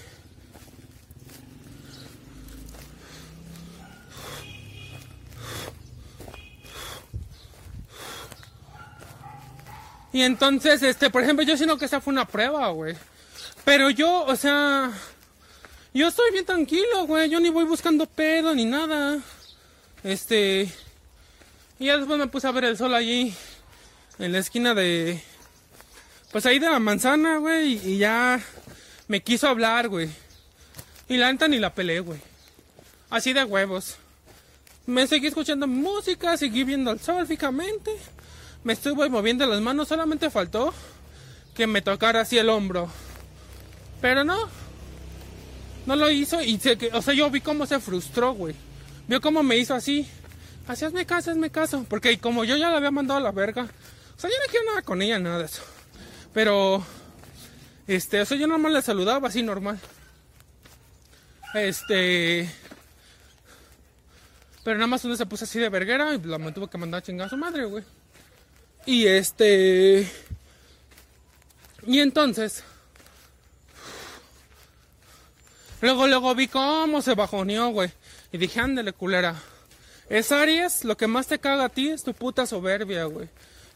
Y entonces, este, por ejemplo, yo siento que esa fue una prueba, güey. Pero yo, o sea, yo estoy bien tranquilo, güey. Yo ni voy buscando pedo ni nada. Este, y ya después me puse a ver el sol allí, en la esquina de. Pues ahí de la manzana, güey. Y ya me quiso hablar, güey. Y la neta ni la peleé, güey. Así de huevos. Me seguí escuchando música, seguí viendo el sol fijamente. Me estuve moviendo las manos, solamente faltó que me tocara así el hombro. Pero no. No lo hizo y se, o sea, yo vi cómo se frustró, güey. Vio cómo me hizo así. Así hazme caso, hazme caso. Porque como yo ya la había mandado a la verga. O sea, yo no quiero nada con ella, nada de eso. Pero, este, o sea, yo nomás le saludaba así normal. Este. Pero nada más uno se puso así de verguera y la mantuvo que mandar a chingar a su madre, güey. Y este. Y entonces. Luego, luego vi cómo se bajoneó, güey. Y dije, ándale, culera. Es Aries, lo que más te caga a ti es tu puta soberbia, güey.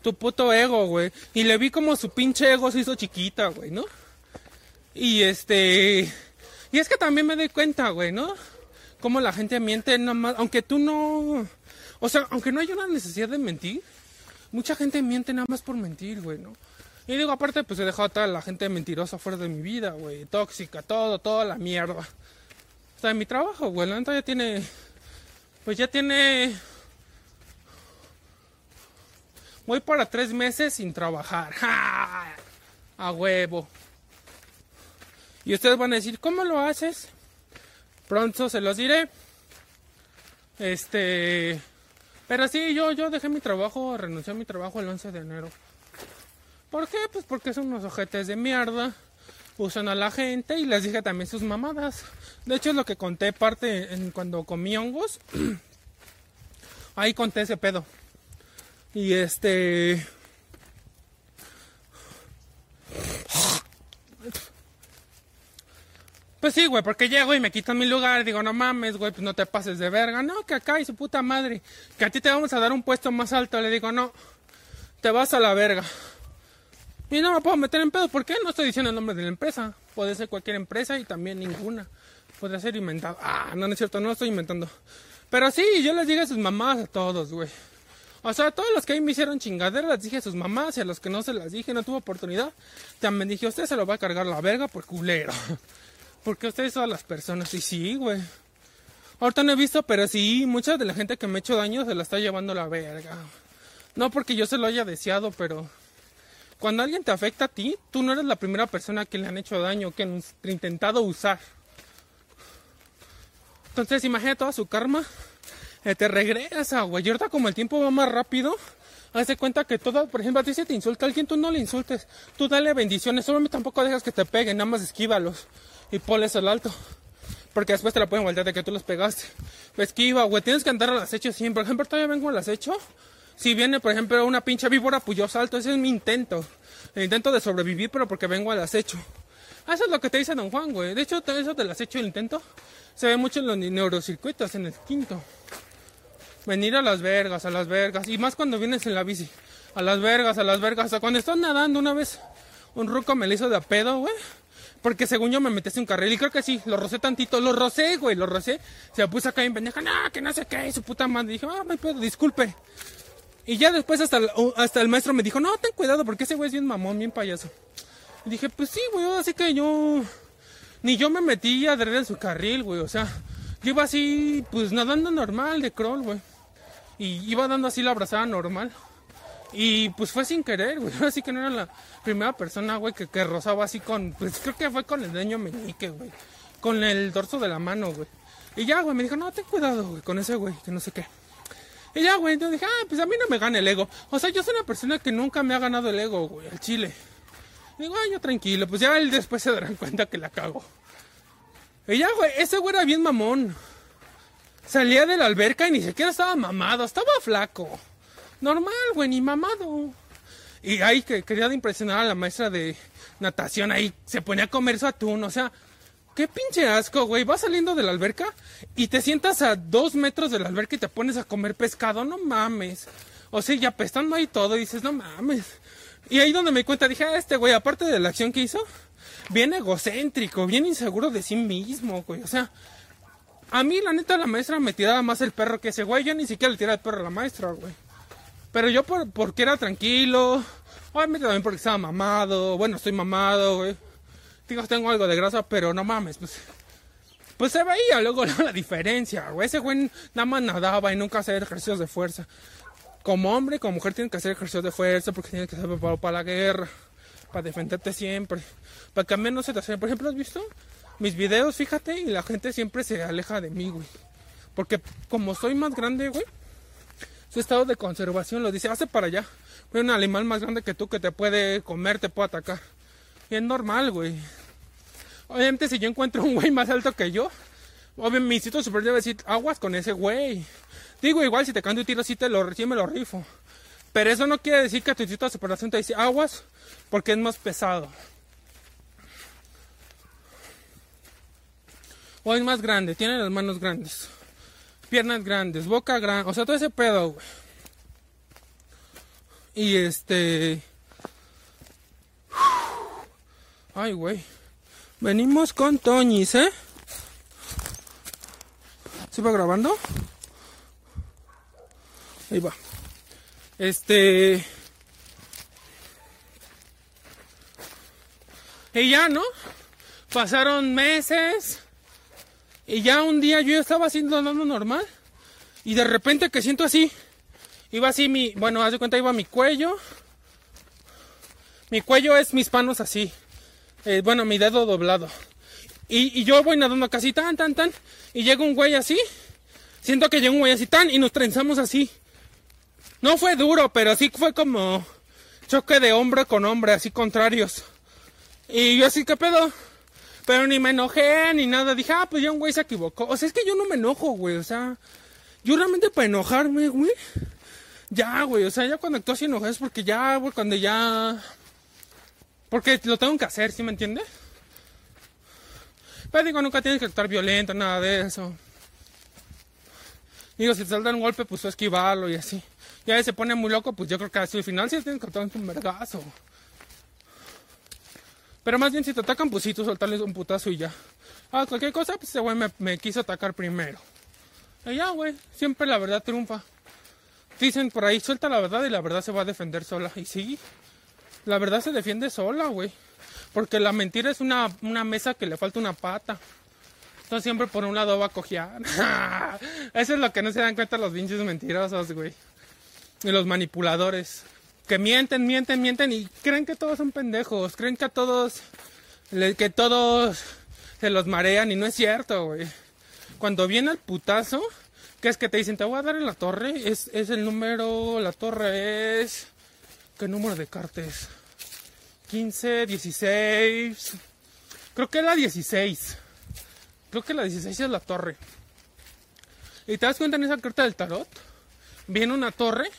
Tu puto ego, güey. Y le vi como su pinche ego se hizo chiquita, güey, ¿no? Y este... Y es que también me doy cuenta, güey, ¿no? Como la gente miente nada más, aunque tú no... O sea, aunque no hay una necesidad de mentir, mucha gente miente nada más por mentir, güey, ¿no? Y digo, aparte, pues he dejado a toda la gente mentirosa fuera de mi vida, güey. Tóxica, todo, toda la mierda. gusta de mi trabajo, güey. La neta ya tiene. Pues ya tiene. Voy para tres meses sin trabajar. ¡Ja! A huevo. Y ustedes van a decir, ¿cómo lo haces? Pronto se los diré. Este. Pero sí, yo, yo dejé mi trabajo, renuncié a mi trabajo el 11 de enero. ¿Por qué? Pues porque son unos ojetes de mierda. Usan a la gente y les dije también sus mamadas. De hecho, es lo que conté parte cuando comí hongos. Ahí conté ese pedo. Y este. Pues sí, güey, porque llego y me quitan mi lugar digo, no mames, güey, pues no te pases de verga. No, que acá y su puta madre. Que a ti te vamos a dar un puesto más alto. Le digo, no, te vas a la verga. Y no me puedo meter en pedo. ¿Por qué? No estoy diciendo el nombre de la empresa. Puede ser cualquier empresa y también ninguna. Puede ser inventado. Ah, no, no es cierto, no estoy inventando. Pero sí, yo les dije a sus mamás a todos, güey. O sea, todos los que ahí me hicieron chingaderas, les dije a sus mamás y a los que no se las dije, no tuvo oportunidad. También dije, usted se lo va a cargar la verga por culero. Porque ustedes son las personas. Y sí, güey. Ahorita no he visto, pero sí, mucha de la gente que me ha hecho daño se la está llevando la verga. No porque yo se lo haya deseado, pero cuando alguien te afecta a ti, tú no eres la primera persona que le han hecho daño, que han intentado usar. Entonces, imagina toda su karma. Eh, te regresa, güey. Y ahorita como el tiempo va más rápido, hazte cuenta que todo, por ejemplo, a ti si te insulta alguien, tú no le insultes. Tú dale bendiciones. Solo tampoco dejas que te peguen, nada más esquívalos y ponles el alto. Porque después te la pueden voltear de que tú los pegaste. Esquiva, güey. Tienes que andar al acecho siempre. Por ejemplo, todavía vengo al acecho. Si viene, por ejemplo, una pinche víbora, pues yo salto. Ese es mi intento. El intento de sobrevivir, pero porque vengo al acecho. Eso es lo que te dice Don Juan, güey. De hecho, eso del acecho el intento se ve mucho en los neurocircuitos, en el quinto. Venir a las vergas, a las vergas. Y más cuando vienes en la bici. A las vergas, a las vergas. O cuando estás nadando una vez, un ruco me lo hizo de a pedo, güey. Porque según yo me metí en un carril y creo que sí, lo rocé tantito, lo rocé, güey, lo rocé. Se puso acá en pendeja, no, que no sé qué, su puta madre. dije, ah, me puedo, disculpe. Y ya después hasta el, hasta el maestro me dijo, no, ten cuidado porque ese güey es bien mamón, bien payaso. Y dije, pues sí, güey, así que yo... Ni yo me metí a en su carril, güey, o sea, yo iba así, pues nadando normal de crawl, güey. Y iba dando así la abrazada normal. Y pues fue sin querer, güey. Así que no era la primera persona, güey, que, rozaba así con. Pues creo que fue con el deño meñique, güey. Con el dorso de la mano, güey. Y ya, güey, me dijo, no, ten cuidado, güey, con ese güey, que no sé qué. Y ya, güey, yo dije, ah, pues a mí no me gana el ego. O sea, yo soy una persona que nunca me ha ganado el ego, güey, al chile. Y digo, ay, yo tranquilo, pues ya él después se darán cuenta que la cago. Y ya, güey, ese güey era bien mamón. Salía de la alberca y ni siquiera estaba mamado, estaba flaco. Normal, güey, ni mamado. Y ahí que quería impresionar a la maestra de natación, ahí se ponía a comer su atún, o sea, qué pinche asco, güey. Vas saliendo de la alberca y te sientas a dos metros de la alberca y te pones a comer pescado, no mames. O sea, ya apestando ahí todo y dices, no mames. Y ahí donde me cuenta, dije, ah, este güey, aparte de la acción que hizo, bien egocéntrico, bien inseguro de sí mismo, güey. O sea, a mí la neta la maestra me tiraba más el perro que ese güey. Yo ni siquiera le tiraba el perro a la maestra, güey. Pero yo por, porque era tranquilo, obviamente también porque estaba mamado, bueno, estoy mamado, güey. Digo, tengo algo de grasa, pero no mames, pues... Pues se veía luego la diferencia, güey. Ese güey nada más nadaba y nunca hacía ejercicios de fuerza. Como hombre y como mujer tienen que hacer ejercicios de fuerza porque tienen que estar preparado para la guerra, para defenderte siempre, para que al menos se te hace. Por ejemplo, ¿has visto mis videos? Fíjate, y la gente siempre se aleja de mí, güey. Porque como soy más grande, güey, su estado de conservación lo dice, hace para allá. Un animal más grande que tú que te puede comer, te puede atacar. Y es normal, güey. Obviamente si yo encuentro un güey más alto que yo, obviamente mi instinto superior debe decir, aguas con ese güey. Digo, igual si te canto un tiro, sí, te lo, sí me lo rifo. Pero eso no quiere decir que tu instinto de superación te dice aguas porque es más pesado. O es más grande, tiene las manos grandes piernas grandes, boca grande, o sea, todo ese pedo, güey. Y este... Ay, güey. Venimos con Toñis, ¿eh? ¿Se va grabando? Ahí va. Este... Y ya, ¿no? Pasaron meses Y ya un día yo estaba haciendo andando normal. Y de repente que siento así. Iba así mi, bueno, haz de cuenta, iba mi cuello. Mi cuello es mis manos así. Eh, bueno, mi dedo doblado. Y, y, yo voy nadando casi tan, tan, tan. Y llega un güey así. Siento que llega un güey así tan. Y nos trenzamos así. No fue duro, pero sí fue como choque de hombre con hombre, así contrarios. Y yo así, ¿qué pedo? Pero ni me enojé ni nada. Dije, ah, pues ya un güey se equivocó. O sea, es que yo no me enojo, güey. O sea, yo realmente para enojarme, güey. Ya, güey. O sea, ya cuando actúo así enojado es porque ya, güey, cuando ya. Porque lo tengo que hacer, ¿sí me entiendes? Pero digo, nunca tienes que actuar violento, nada de eso. Digo, si te salta un golpe, pues tú esquivarlo y así. Ya se pone muy loco, pues yo creo que así al final sí tienes que actuar un vergazo. Pero más bien si te atacan, pues sí, soltarles un putazo y ya. Ah, cualquier cosa, pues ese güey me, quiso atacar primero. Y ya, güey, siempre la verdad triunfa. Dicen por ahí, suelta la verdad y la verdad se va a defender sola. Y sí, la verdad se defiende sola, güey. Porque la mentira es una, una mesa que le falta una pata. Entonces siempre por un lado va a. Eso es lo que no se dan cuenta los pinches mentirosos, güey. Y los manipuladores que mienten, mienten, mienten y creen que todos son pendejos, creen que a todos, que todos se los marean y no es cierto, güey. Cuando viene el putazo, que es que te dicen, te voy a dar en la torre, es, es el número, la torre es, ¿qué número de cartas? 15, 16, creo que es la 16, creo que la 16 es la torre. Y te das cuenta en esa carta del tarot, viene una torre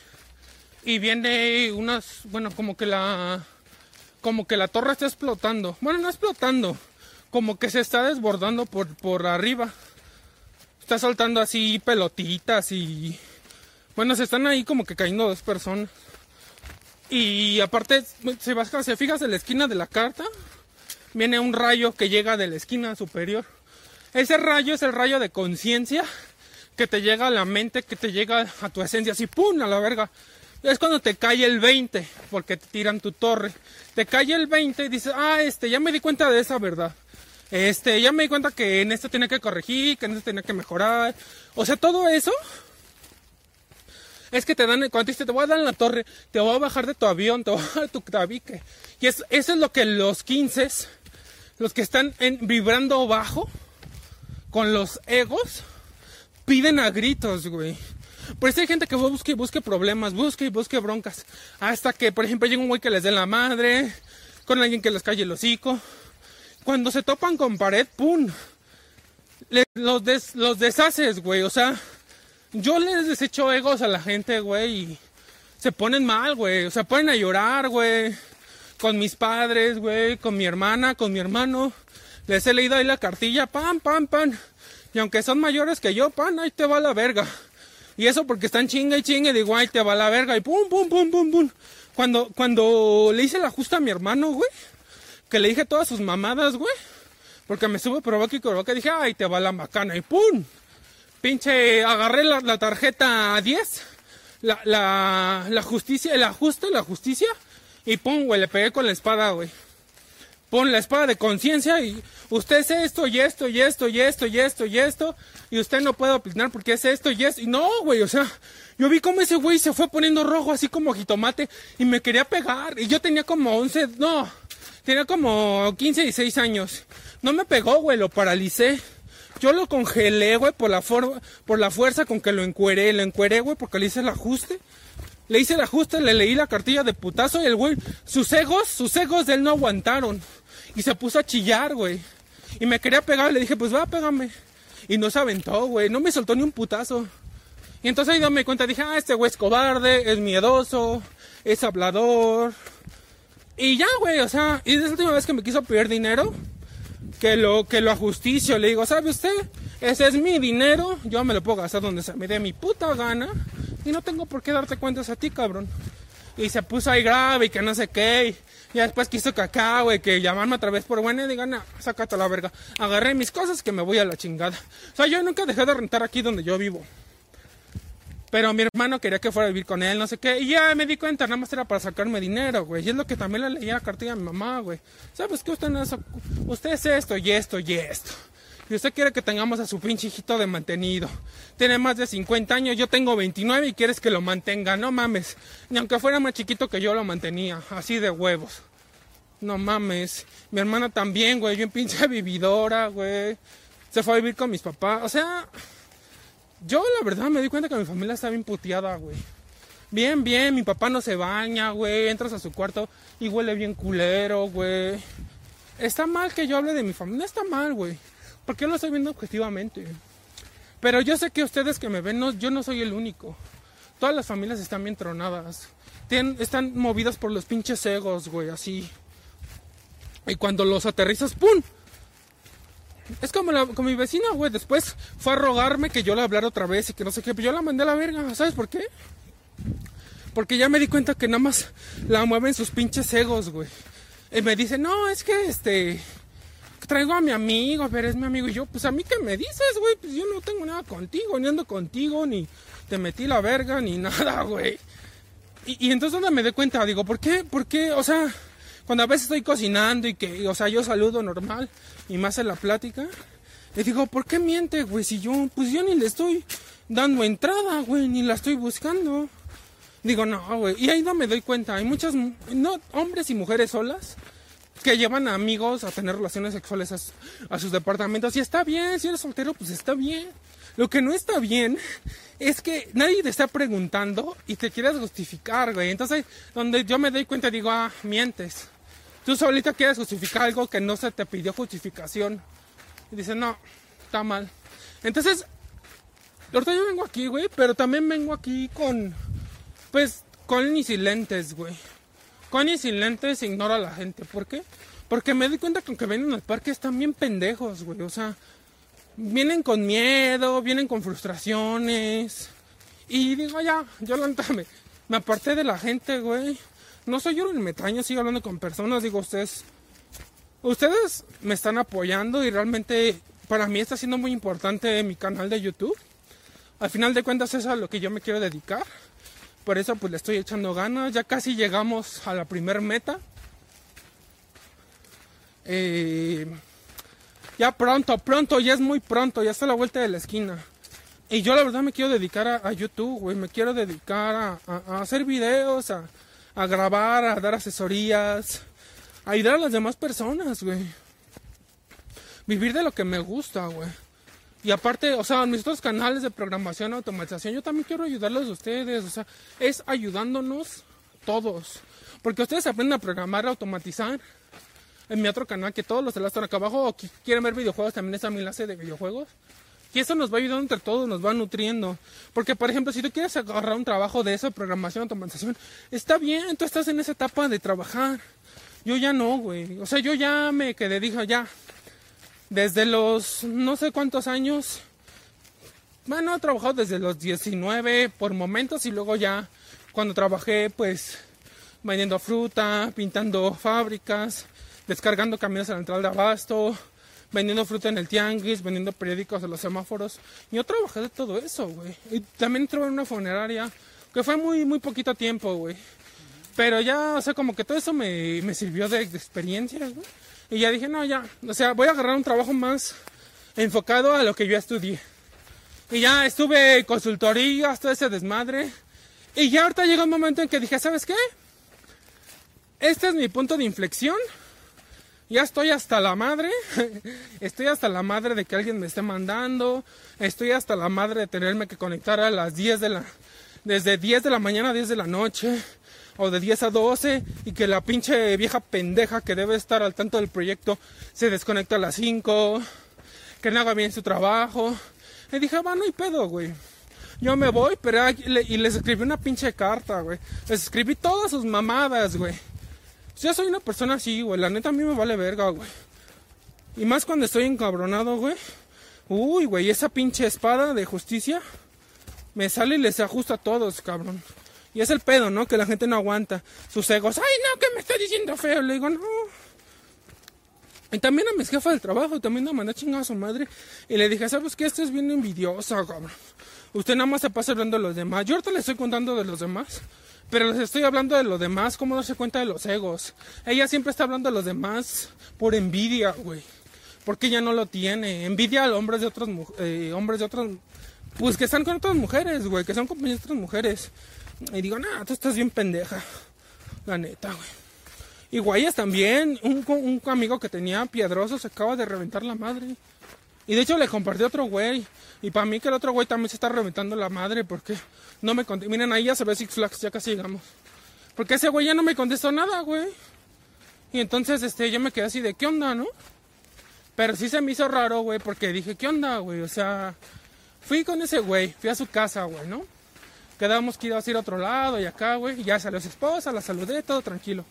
y viene unas, bueno, como que la, como que la torre está explotando. Bueno, no explotando, como que se está desbordando por, por arriba. Está soltando así pelotitas y, bueno, se están ahí como que cayendo dos personas. Y aparte, si vas, se fijas en la esquina de la carta, viene un rayo que llega de la esquina superior. Ese rayo es el rayo de conciencia que te llega a la mente, que te llega a tu esencia, así ¡pum! a la verga es cuando te cae el 20, porque te tiran tu torre. Te cae el 20 y dices, ah, este, ya me di cuenta de esa verdad. Este, ya me di cuenta que en esto tenía que corregir, que en esto tenía que mejorar. O sea, todo eso es que te dan, cuando te dice, te voy a dar en la torre, te voy a bajar de tu avión, te voy a dar tu tabique. Y eso es lo que los 15, los que están vibrando bajo, con los egos, piden a gritos, güey. Por eso hay gente que busque y busque problemas, busque y busque broncas. Hasta que, por ejemplo, llega un güey que les dé la madre, con alguien que les calle el hocico. Cuando se topan con pared, ¡pum! los, los deshaces, güey. O sea, yo les desecho egos a la gente, güey, y se ponen mal, güey. O sea, ponen a llorar, güey. Con mis padres, güey, con mi hermana, con mi hermano. Les he leído ahí la cartilla, pam, pam, pam. Y aunque son mayores que yo, pan, ahí te va la verga. Y eso porque están chinga y chinga digo, ay, te va la verga. Y pum, pum, pum, pum, pum. Cuando, cuando le hice la justa a mi hermano, güey, que le dije todas sus mamadas, güey, porque me sube provoca y provoca, dije, ay, te va la macana. Y pum, pinche, agarré la, tarjeta a 10, la, la, la justicia, el ajuste, la justicia, y pum, güey, le pegué con la espada, güey. Pon la espada de conciencia y usted es esto y esto y esto y esto y esto y esto y usted no puede opinar porque es esto y esto. Y no, güey, o sea, yo vi como ese güey se fue poniendo rojo así como jitomate y me quería pegar. Y yo tenía como 11, no, tenía como 15 y 6 años. No me pegó, güey, lo paralicé. Yo lo congelé, güey, por la, por la fuerza con que lo encueré. Lo encueré, güey, porque le hice el ajuste. Le hice el ajuste, le leí la cartilla de putazo y el güey, sus egos, sus egos de él no aguantaron. Y se puso a chillar, güey. Y me quería pegar, le dije, pues va, pégame. Y no se aventó, güey, no me soltó ni un putazo. Y entonces ahí me cuenta, dije, ah, este güey es cobarde, es miedoso, es hablador. Y ya, güey, o sea, y es la última vez que me quiso pedir dinero, que lo, que lo ajusticio. Le digo, ¿sabe usted? Ese es mi dinero, yo me lo puedo gastar donde se me dé mi puta gana. Y no tengo por qué darte cuentas a ti, cabrón. Y se puso ahí grave y que no sé qué. Y después quiso cacao, güey, que llamarme otra vez por buena y digan, no, sácate la verga. Agarré mis cosas que me voy a la chingada. O sea, yo nunca dejé de rentar aquí donde yo vivo. Pero mi hermano quería que fuera a vivir con él, no sé qué. Y ya me di cuenta, nada más era para sacarme dinero, güey. Y es lo que también le leía la cartilla a mi mamá, güey. ¿Sabes qué? Usted no es, usted es esto y esto y esto. Y usted quiere que tengamos a su pinche hijito de mantenido. Tiene más de 50 años, yo tengo 29 y quieres que lo mantenga. No mames. Ni aunque fuera más chiquito que yo lo mantenía. Así de huevos. No mames. Mi hermana también, güey. Bien pinche vividora, güey. Se fue a vivir con mis papás. O sea, yo la verdad me di cuenta que mi familia está bien puteada, güey. Bien, bien, mi papá no se baña, güey. Entras a su cuarto y huele bien culero, güey. Está mal que yo hable de mi familia. Está mal, güey. Porque yo lo estoy viendo objetivamente. Pero yo sé que ustedes que me ven, yo no soy el único. Todas las familias están bien tronadas. están movidas por los pinches egos, güey, así. Y cuando los aterrizas, ¡pum! Es como, la, mi vecina, güey. Después fue a rogarme que yo le hablara otra vez y que no sé qué. Pero yo la mandé a la verga. ¿Sabes por qué? Porque ya me di cuenta que nada más la mueven sus pinches egos, güey. Y me dice, no, es que este. Traigo a mi amigo, pero es mi amigo. Y yo, pues a mí que me dices, güey. Pues yo no tengo nada contigo, ni ando contigo, ni te metí la verga, ni nada, güey. Y, entonces donde me di cuenta, digo, ¿por qué? ¿Por qué? O sea, cuando a veces estoy cocinando y que, o sea, yo saludo normal y más en la plática, le digo, ¿por qué miente, güey? Si yo, pues yo ni le estoy dando entrada, güey, ni la estoy buscando. Digo, no, güey. Y ahí no me doy cuenta. Hay muchas, no, hombres y mujeres solas que llevan a amigos a tener relaciones sexuales a, sus departamentos. Y está bien, si eres soltero, pues está bien. Lo que no está bien es que nadie te está preguntando y te quieres justificar, güey. Entonces, donde yo me doy cuenta, digo, ah, mientes. Tú solita quieres justificar algo que no se te pidió justificación. Y dice, no, está mal. Entonces, ahorita yo vengo aquí, güey, pero también vengo aquí con, pues, con lentes, güey. Con y sin lentes ignora a la gente. ¿Por qué? Porque me doy cuenta que aunque vienen al parque están bien pendejos, güey. O sea, vienen con miedo, vienen con frustraciones. Y digo, ya, yo me aparté de la gente, güey. No soy yo el metaño, sigo hablando con personas, digo, ustedes, ustedes me están apoyando y realmente para mí está siendo muy importante mi canal de YouTube. Al final de cuentas es a lo que yo me quiero dedicar. Por eso pues le estoy echando ganas. Ya casi llegamos a la primer meta. Eh, ya pronto, pronto, ya es muy pronto, ya está a la vuelta de la esquina. Y yo la verdad me quiero dedicar a, YouTube, güey. Me quiero dedicar a hacer videos, a, a grabar, a dar asesorías, a ayudar a las demás personas, güey. Vivir de lo que me gusta, güey. Y aparte, o sea, mis otros canales de programación, automatización, yo también quiero ayudarles a ustedes. O sea, es ayudándonos todos. Porque ustedes aprenden a programar, a automatizar. En mi otro canal, que todos los de están acá abajo, o quieren ver videojuegos, también está mi enlace de videojuegos. Y eso nos va ayudando entre todos, nos va nutriendo. Porque, por ejemplo, si tú quieres agarrar un trabajo de eso, programación, automatización, está bien, tú estás en esa etapa de trabajar. Yo ya no, güey. O sea, yo ya me quedé, dije, ya. Desde los no sé cuántos años. Bueno, he trabajado desde los 19 por momentos y luego ya cuando trabajé, pues, vendiendo fruta, pintando fábricas, descargando camiones a la entrada de abasto vendiendo fruta en el tianguis, vendiendo periódicos en los semáforos. Yo trabajé de todo eso, güey. Y también trabajé en una funeraria, que fue muy, muy poquito tiempo, güey. Pero ya, o sea, como que todo eso me, me sirvió de, experiencia, güey. Y ya dije, no, ya, o sea, voy a agarrar un trabajo más enfocado a lo que yo estudié. Y ya estuve consultorías, todo ese desmadre. Y ya ahorita llega un momento en que dije, ¿sabes qué? Este es mi punto de inflexión ya estoy hasta la madre, estoy hasta la madre de que alguien me esté mandando, estoy hasta la madre de tenerme que conectar a las 10 de la, desde 10 de la mañana a 10 de la noche, o de 10 a 12, y que la pinche vieja pendeja que debe estar al tanto del proyecto se desconecta a las 5, que no haga bien su trabajo. Y dije, va, no hay pedo, güey. Yo me voy, pero y les escribí una pinche carta, güey. Les escribí todas sus mamadas, güey. Ya soy una persona así, güey. La neta a mí me vale verga, güey. Y más cuando estoy encabronado, güey. Uy, güey, esa pinche espada de justicia me sale y les ajusta a todos, cabrón. Y es el pedo, ¿no? Que la gente no aguanta sus egos. Ay, no, que me está diciendo feo. Le digo, no. Y también a mis jefas del trabajo, también me mandé chingada a su madre. Y le dije, ¿sabes qué? Esto es bien envidiosa, cabrón. Usted nada más se pasa hablando de los demás. Yo ahorita le estoy contando de los demás. Pero les estoy hablando de lo demás, cómo darse cuenta de los egos. Ella siempre está hablando de los demás por envidia, güey. porque ella no lo tiene. Envidia a hombres de otros eh, hombres de otras pues que están con otras mujeres, güey, que son compañeros de otras mujeres. Y digo, nah, tú estás bien pendeja. La neta, güey. Y guayas también, un, un amigo que tenía piedroso se acaba de reventar la madre. Y de hecho le compartí a otro güey. Y para mí que el otro güey también se está reventando la madre porque no me contestó. Miren, ahí ya se ve Six Flags, ya casi llegamos. Porque ese güey ya no me contestó nada, güey. Y entonces este, yo me quedé así de, ¿qué onda, no? Pero sí se me hizo raro, güey, porque dije, ¿qué onda, güey? O sea, fui con ese güey, fui a su casa, güey, ¿no? Quedamos que iba a ir a otro lado y acá, güey. Ya salió su esposa, la saludé, todo tranquilo.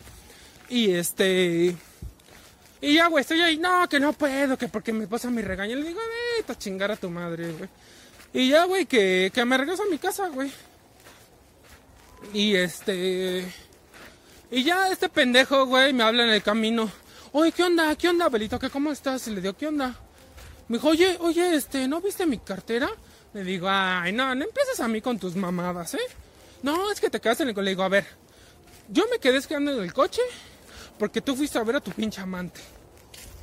Y este... Y ya, güey, estoy ahí, no, que no puedo, que porque mi esposa me regaña. Le digo, vete a chingar a tu madre, güey. Y ya, güey, que, que me regreso a mi casa, güey. Y este. Y ya este pendejo, güey, me habla en el camino. Oye, ¿qué onda? ¿Qué onda, Belito? ¿Qué, ¿Cómo estás? Y le digo, ¿qué onda? Me dijo, oye, oye, este, ¿no viste mi cartera? Le digo, ay, no, no empieces a mí con tus mamadas, ¿eh? No, es que te quedaste en el coche. Le digo, a ver, yo me quedé quedando en el coche porque tú fuiste a ver a tu pinche amante.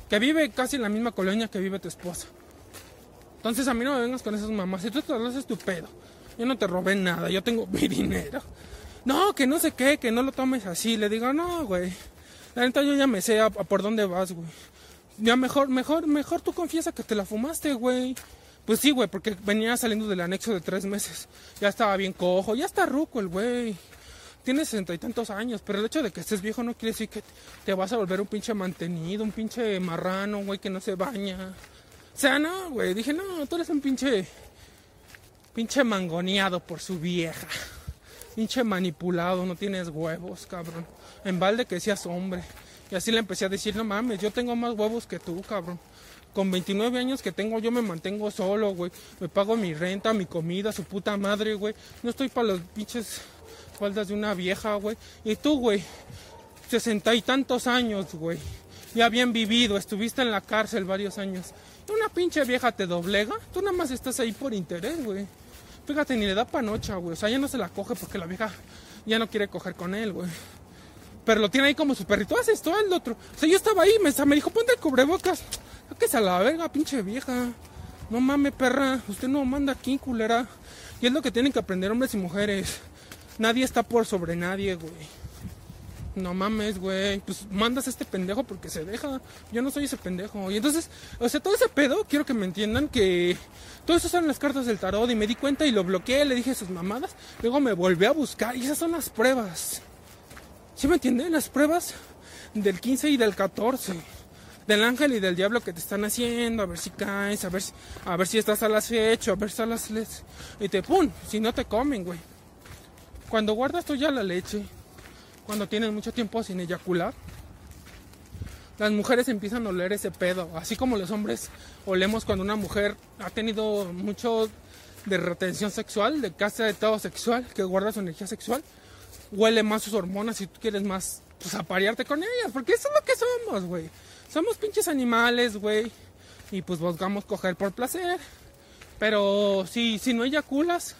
Que vive casi en la misma colonia que vive tu esposa. Entonces a mí no me vengas con esas mamás. Si tú te lo haces tu pedo. Yo no te robé nada, yo tengo mi dinero. No, que no sé qué, que no lo tomes así. Le digo, no, güey. La neta yo ya me sé a, por dónde vas, güey. Ya mejor, mejor, mejor tú confiesa que te la fumaste, güey. Pues sí, güey, porque venía saliendo del anexo de tres meses. Ya estaba bien cojo, ya está ruco el güey. Tiene sesenta y tantos años, pero el hecho de que estés viejo no quiere decir que te vas a volver un pinche mantenido, un pinche marrano, güey, que no se baña. O sea, no, güey. Dije, no, tú eres un pinche Pinche mangoneado por su vieja. Pinche manipulado, no tienes huevos, cabrón. En balde que seas hombre. Y así le empecé a decir, no mames, yo tengo más huevos que tú, cabrón. Con 29 años que tengo, yo me mantengo solo, güey. Me pago mi renta, mi comida, su puta madre, güey. No estoy para los pinches faldas de una vieja, güey. Y tú, güey, sesenta y tantos años, güey. Ya bien vivido, estuviste en la cárcel varios años. Una pinche vieja te doblega, tú nada más estás ahí por interés, güey. Fíjate, ni le da panocha, güey. O sea, ya no se la coge porque la vieja ya no quiere coger con él, güey. Pero lo tiene ahí como su perrito. Haces esto, el otro. O sea, yo estaba ahí, me, me dijo, ponte el cubrebocas. ¿Qué se la verga, pinche vieja? No mames, perra. Usted no manda aquí, culera. Y es lo que tienen que aprender hombres y mujeres. Nadie está por sobre nadie, güey. No mames, güey. Pues mandas a este pendejo porque se deja. Yo no soy ese pendejo. Y entonces, o sea, todo ese pedo, quiero que me entiendan que todo eso son las cartas del tarot. Y me di cuenta y lo bloqueé, le dije sus mamadas. Luego me volví a buscar y esas son las pruebas. ¿Sí me entienden? Las pruebas del 15 y del 14. Del ángel y del diablo que te están haciendo, a ver si caes, a ver si, a ver si estás a las fechas, a ver si a las leches. Y te pum, si no te comen, güey. Cuando guardas tú ya la leche, cuando tienes mucho tiempo sin eyacular, las mujeres empiezan a oler ese pedo, así como los hombres olemos cuando una mujer ha tenido mucho de retención sexual, de casa de estado sexual, que guarda su energía sexual, huele más sus hormonas y tú quieres más, pues aparearte con ellas, porque eso es lo que somos, güey. Somos pinches animales, güey, y pues buscamos coger por placer. Pero si, si no eyaculas,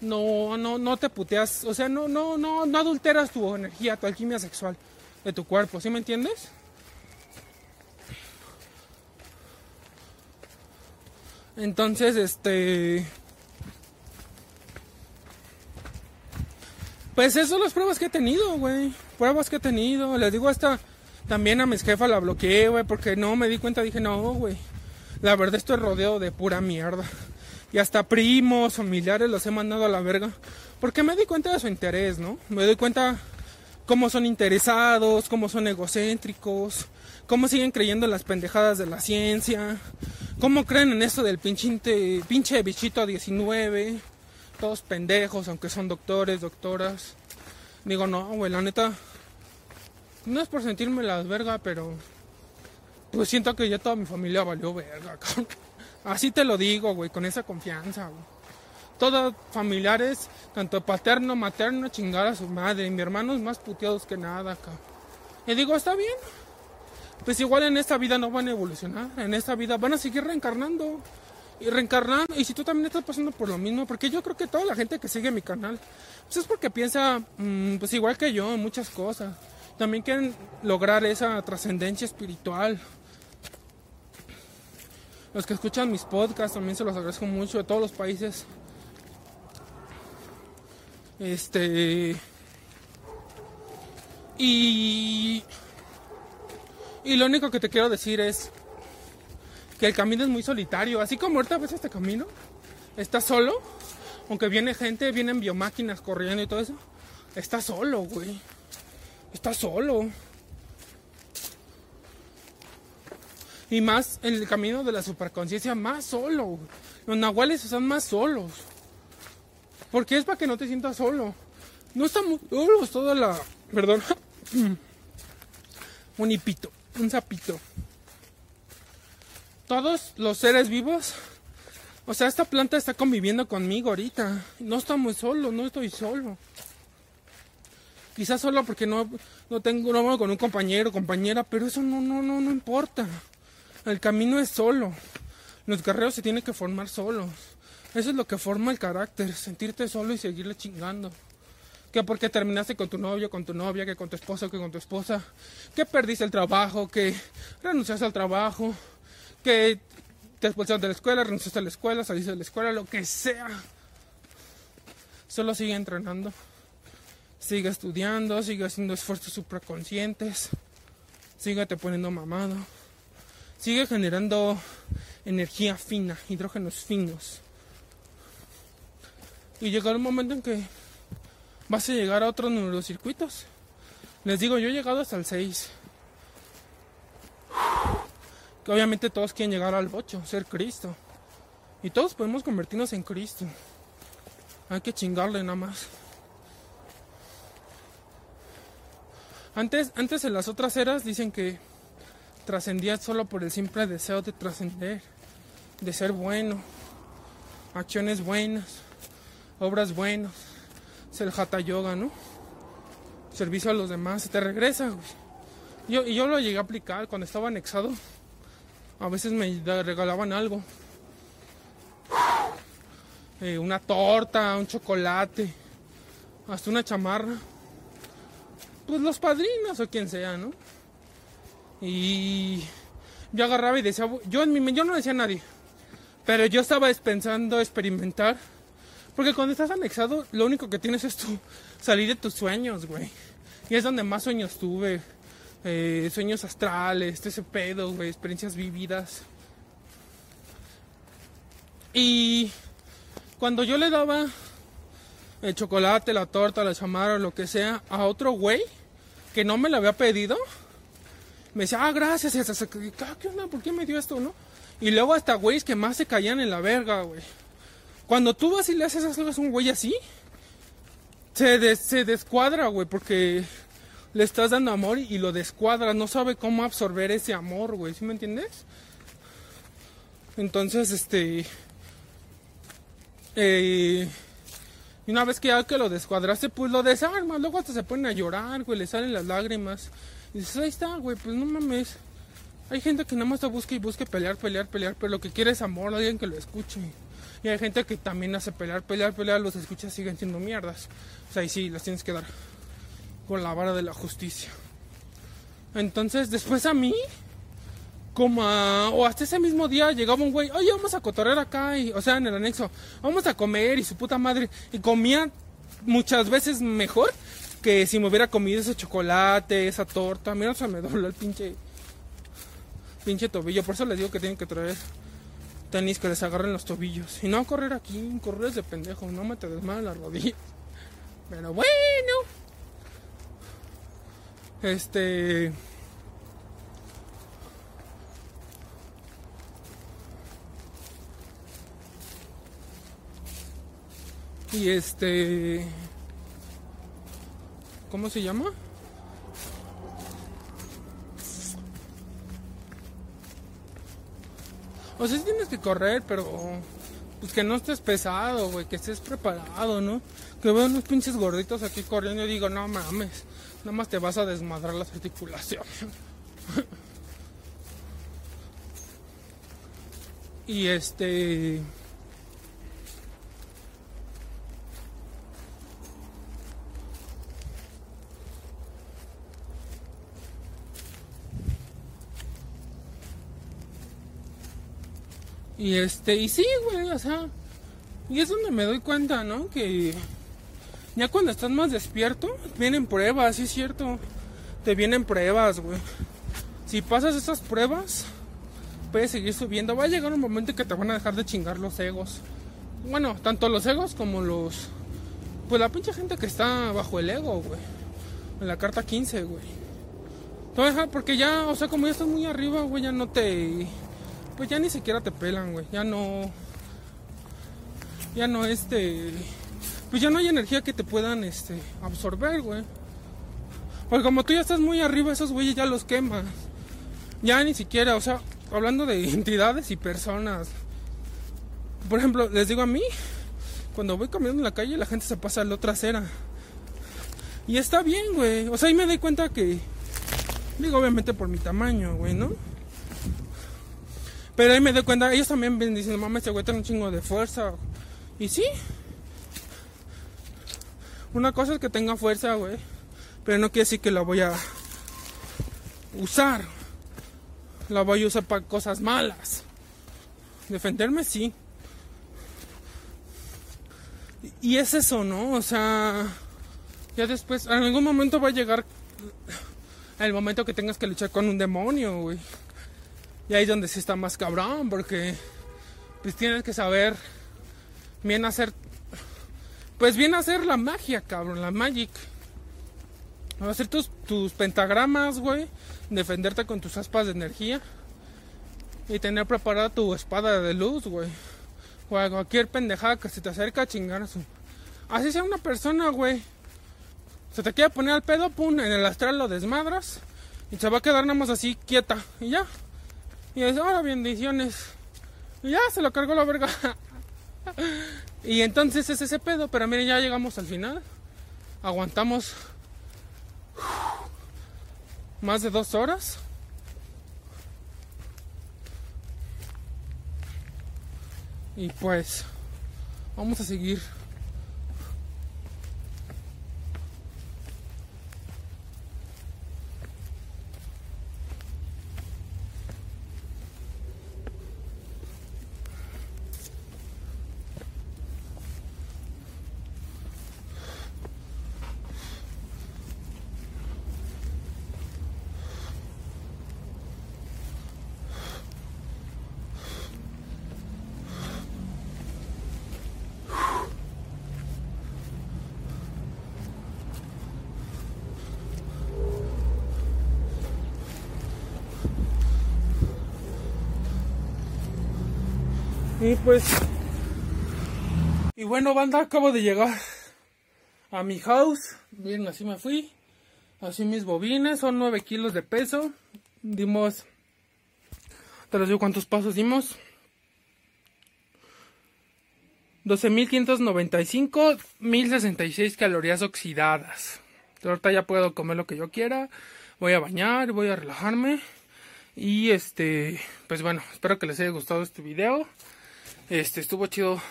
no, no, no te puteas, o sea, no, no, no, no adulteras tu energía, tu alquimia sexual de tu cuerpo, ¿sí me entiendes? Entonces, este... Pues esas son las pruebas que he tenido, güey. Pruebas que he tenido. Les digo hasta... También a mis jefas la bloqueé, güey, porque no me di cuenta. Dije, no, güey. La verdad estoy rodeado de pura mierda y hasta primos, familiares los he mandado a la verga. Porque me doy cuenta de su interés, ¿no? Me doy cuenta cómo son interesados, cómo son egocéntricos, cómo siguen creyendo en las pendejadas de la ciencia, cómo creen en esto del pinche, pinche bichito 19, todos pendejos, aunque son doctores, doctoras. Digo, no, güey, la neta, no es por sentirme las verga, pero pues siento que ya toda mi familia valió verga, cabrón. Así te lo digo, güey, con esa confianza, güey. Todos familiares, tanto paterno, materno, chingar a su madre. Y mi hermano es más puteados que nada, acá. Y digo, está bien. Pues igual en esta vida no van a evolucionar. En esta vida van a seguir reencarnando. Y reencarnando. Y si tú también estás pasando por lo mismo, porque yo creo que toda la gente que sigue mi canal, pues es porque piensa, mm, pues igual que yo, muchas cosas. También quieren lograr esa trascendencia espiritual Los que escuchan mis podcasts también se los agradezco mucho de todos los países. Este. Y. Y lo único que te quiero decir es que el camino es muy solitario. Así como ahorita ves este camino, está solo. Aunque viene gente, vienen biomáquinas corriendo y todo eso. Está solo, güey. Está solo. Y más en el camino de la superconciencia, más solo. Los nahuales están más solos. Porque es para que no te sientas solo. No estamos solos toda la. Perdón. un hipito, un sapito. Todos los seres vivos. O sea, esta planta está conviviendo conmigo ahorita. No estamos solos, no estoy solo. Quizás solo porque no, no tengo no con un compañero, compañera, pero eso no, no, no, no importa. El camino es solo. Los guerreros se tienen que formar solos. Eso es lo que forma el carácter, sentirte solo y seguirle chingando. Que porque terminaste con tu novio, con tu novia, que con tu esposo, que con tu esposa, que perdiste el trabajo, que renunciaste al trabajo, que te expulsaron de la escuela, renunciaste a la escuela, saliste de la escuela, lo que sea. Solo sigue entrenando, sigue estudiando, sigue haciendo esfuerzos supraconscientes, sigue te poniendo mamado sigue generando energía fina, hidrógenos finos. Y llegará un momento en que vas a llegar a otros neurocircuitos. Les digo, yo he llegado hasta el 6. Que obviamente todos quieren llegar al 8, ser Cristo. Y todos podemos convertirnos en Cristo. Hay que chingarle nada más. Antes, antes en las otras eras dicen que trascendía solo por el simple deseo de trascender, de ser bueno, acciones buenas, obras buenas, es el hatha yoga, ¿no? Servicio a los demás, se te regresa, Yo, y yo lo llegué a aplicar cuando estaba anexado. A veces me regalaban algo. Eh, una torta, un chocolate, hasta una chamarra. Pues los padrinos o quien sea, ¿no? Y yo agarraba y decía, yo en mi yo no decía a nadie, pero yo estaba pensando experimentar, porque cuando estás anexado, lo único que tienes es tu salir de tus sueños, güey. Y es donde más sueños tuve, eh, sueños astrales, ese pedo, güey, experiencias vividas. Y cuando yo le daba el chocolate, la torta, la chamarra, lo que sea, a otro güey que no me lo había pedido, me decía, ah, gracias, y hasta ah, ¿qué onda? ¿Por qué me dio esto, no? Y luego hasta güeyes que más se caían en la verga, güey. Cuando tú vas y le haces esas cosas a un güey así, se, se descuadra, güey, porque le estás dando amor y, lo descuadra, no sabe cómo absorber ese amor, güey, ¿sí me entiendes? Entonces, este... Eh, y una vez que ya que lo descuadraste, pues lo desarmas, luego hasta se ponen a llorar, güey, le salen las lágrimas. Y dices, ahí está, güey, pues no mames. Hay gente que nada más te busca y busca pelear, pelear, pelear, pero lo que quiere es amor, alguien que lo escuche. Y hay gente que también hace pelear, pelear, pelear, los escucha siguen siendo mierdas. O sea, y sí, las tienes que dar con la vara de la justicia. Entonces, después a mí, como a, o hasta ese mismo día llegaba un güey, oye, vamos a cotorrear acá, y, o sea, en el anexo, vamos a comer y su puta madre. Y comía muchas veces mejor que si me hubiera comido ese chocolate, esa torta, mira, se me dobló el pinche pinche tobillo. Por eso les digo que tienen que traer tenis que les agarren los tobillos. Y no correr aquí, correr de pendejo, no me te desmayan las rodillas. Pero bueno. Este. Y este. ¿Cómo se llama? O sea, tienes que correr, pero pues que no estés pesado, güey, que estés preparado, ¿no? Que veo unos pinches gorditos aquí corriendo y digo, no mames, nada más te vas a desmadrar las articulaciones. y este... Y este, y sí, güey, o sea, y es donde me doy cuenta, ¿no? Que ya cuando estás más despierto, vienen pruebas, sí es cierto. Te vienen pruebas, güey. Si pasas esas pruebas, puedes seguir subiendo. Va a llegar un momento que te van a dejar de chingar los egos. Bueno, tanto los egos como los. Pues la pinche gente que está bajo el ego, güey. En la carta 15, güey. Porque ya, o sea, como ya estás muy arriba, güey, ya no te. Pues ya ni siquiera te pelan, güey. Ya no. Ya no, este. Pues ya no hay energía que te puedan, este. Absorber, güey. Porque como tú ya estás muy arriba, esos güeyes ya los queman. Ya ni siquiera, o sea, hablando de entidades y personas. Por ejemplo, les digo a mí, cuando voy caminando en la calle, la gente se pasa a la otra acera. Y está bien, güey. O sea, ahí me doy cuenta que. Digo, obviamente por mi tamaño, güey, ¿no? Pero ahí me doy cuenta, ellos también ven diciendo, mamá, este güey tiene un chingo de fuerza. Y sí. Una cosa es que tenga fuerza, güey. Pero no quiere decir que la voy a usar la voy a usar para cosas malas. Defenderme sí. Y es eso, ¿no? O sea, ya después, en algún momento va a llegar el momento que tengas que luchar con un demonio, güey. Y ahí es donde sí está más cabrón, porque pues tienes que saber bien hacer, pues bien hacer la magia, cabrón, la magic. Hacer tus, tus pentagramas, güey defenderte con tus aspas de energía y tener preparada tu espada de luz, güey. O cualquier pendejada que se te acerca a chingar a su. Así sea una persona, güey. Se te quiere poner al pedo, pum, en el astral lo desmadras y se va a quedar nada más así quieta y ya. Y dice, ahora bendiciones. Ya se lo cargó la verga. y entonces es ese pedo, pero miren, ya llegamos al final. Aguantamos más de dos horas. Y pues vamos a seguir Y pues. Y bueno, banda, acabo de llegar a mi house. Bien, así me fui. Así mis bobines, son 9 kilos de peso. Dimos. Te los digo cuántos pasos dimos. 12.595, 1.066 calorías oxidadas. Ahorita ya puedo comer lo que yo quiera. Voy a bañar, voy a relajarme. Y este, pues bueno, espero que les haya gustado este video. Este, estuvo chido.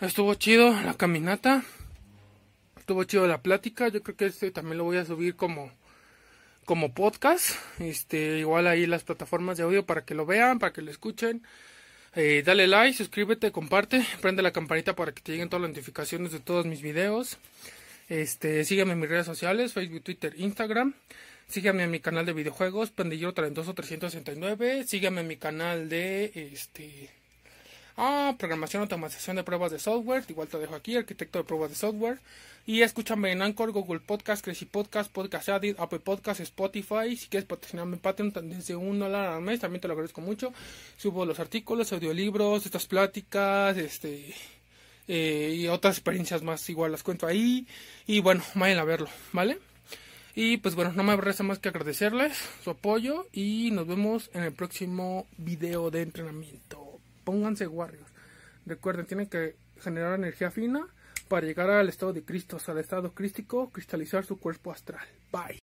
Estuvo chido la caminata. Estuvo chido la plática. Yo creo que este también lo voy a subir como como podcast. Este, igual ahí las plataformas de audio para que lo vean, para que lo escuchen. Eh, dale like, suscríbete, comparte, prende la campanita para que te lleguen todas las notificaciones de todos mis videos. Este, sígueme en mis redes sociales, Facebook, Twitter, Instagram. Sígueme en mi canal de videojuegos, Pendillero 32 369. Sígueme en mi canal de este Ah, programación, automatización de pruebas de software. Igual te dejo aquí, arquitecto de pruebas de software. Y escúchame en Anchor, Google Podcast, Crazy Podcast, Podcast Addict, Apple Podcast, Spotify. Si quieres patrocinarme en Patreon desde un dólar al mes, también te lo agradezco mucho. Subo los artículos, audiolibros, estas pláticas, este... Eh, y otras experiencias más igual las cuento ahí. Y bueno, vayan a verlo, ¿vale? Y pues bueno, no me resta más que agradecerles su apoyo y nos vemos en el próximo video de entrenamiento pónganse guardios. Recuerden, tienen que generar energía fina para llegar al estado de Cristo, al estado crístico, cristalizar su cuerpo astral. Bye.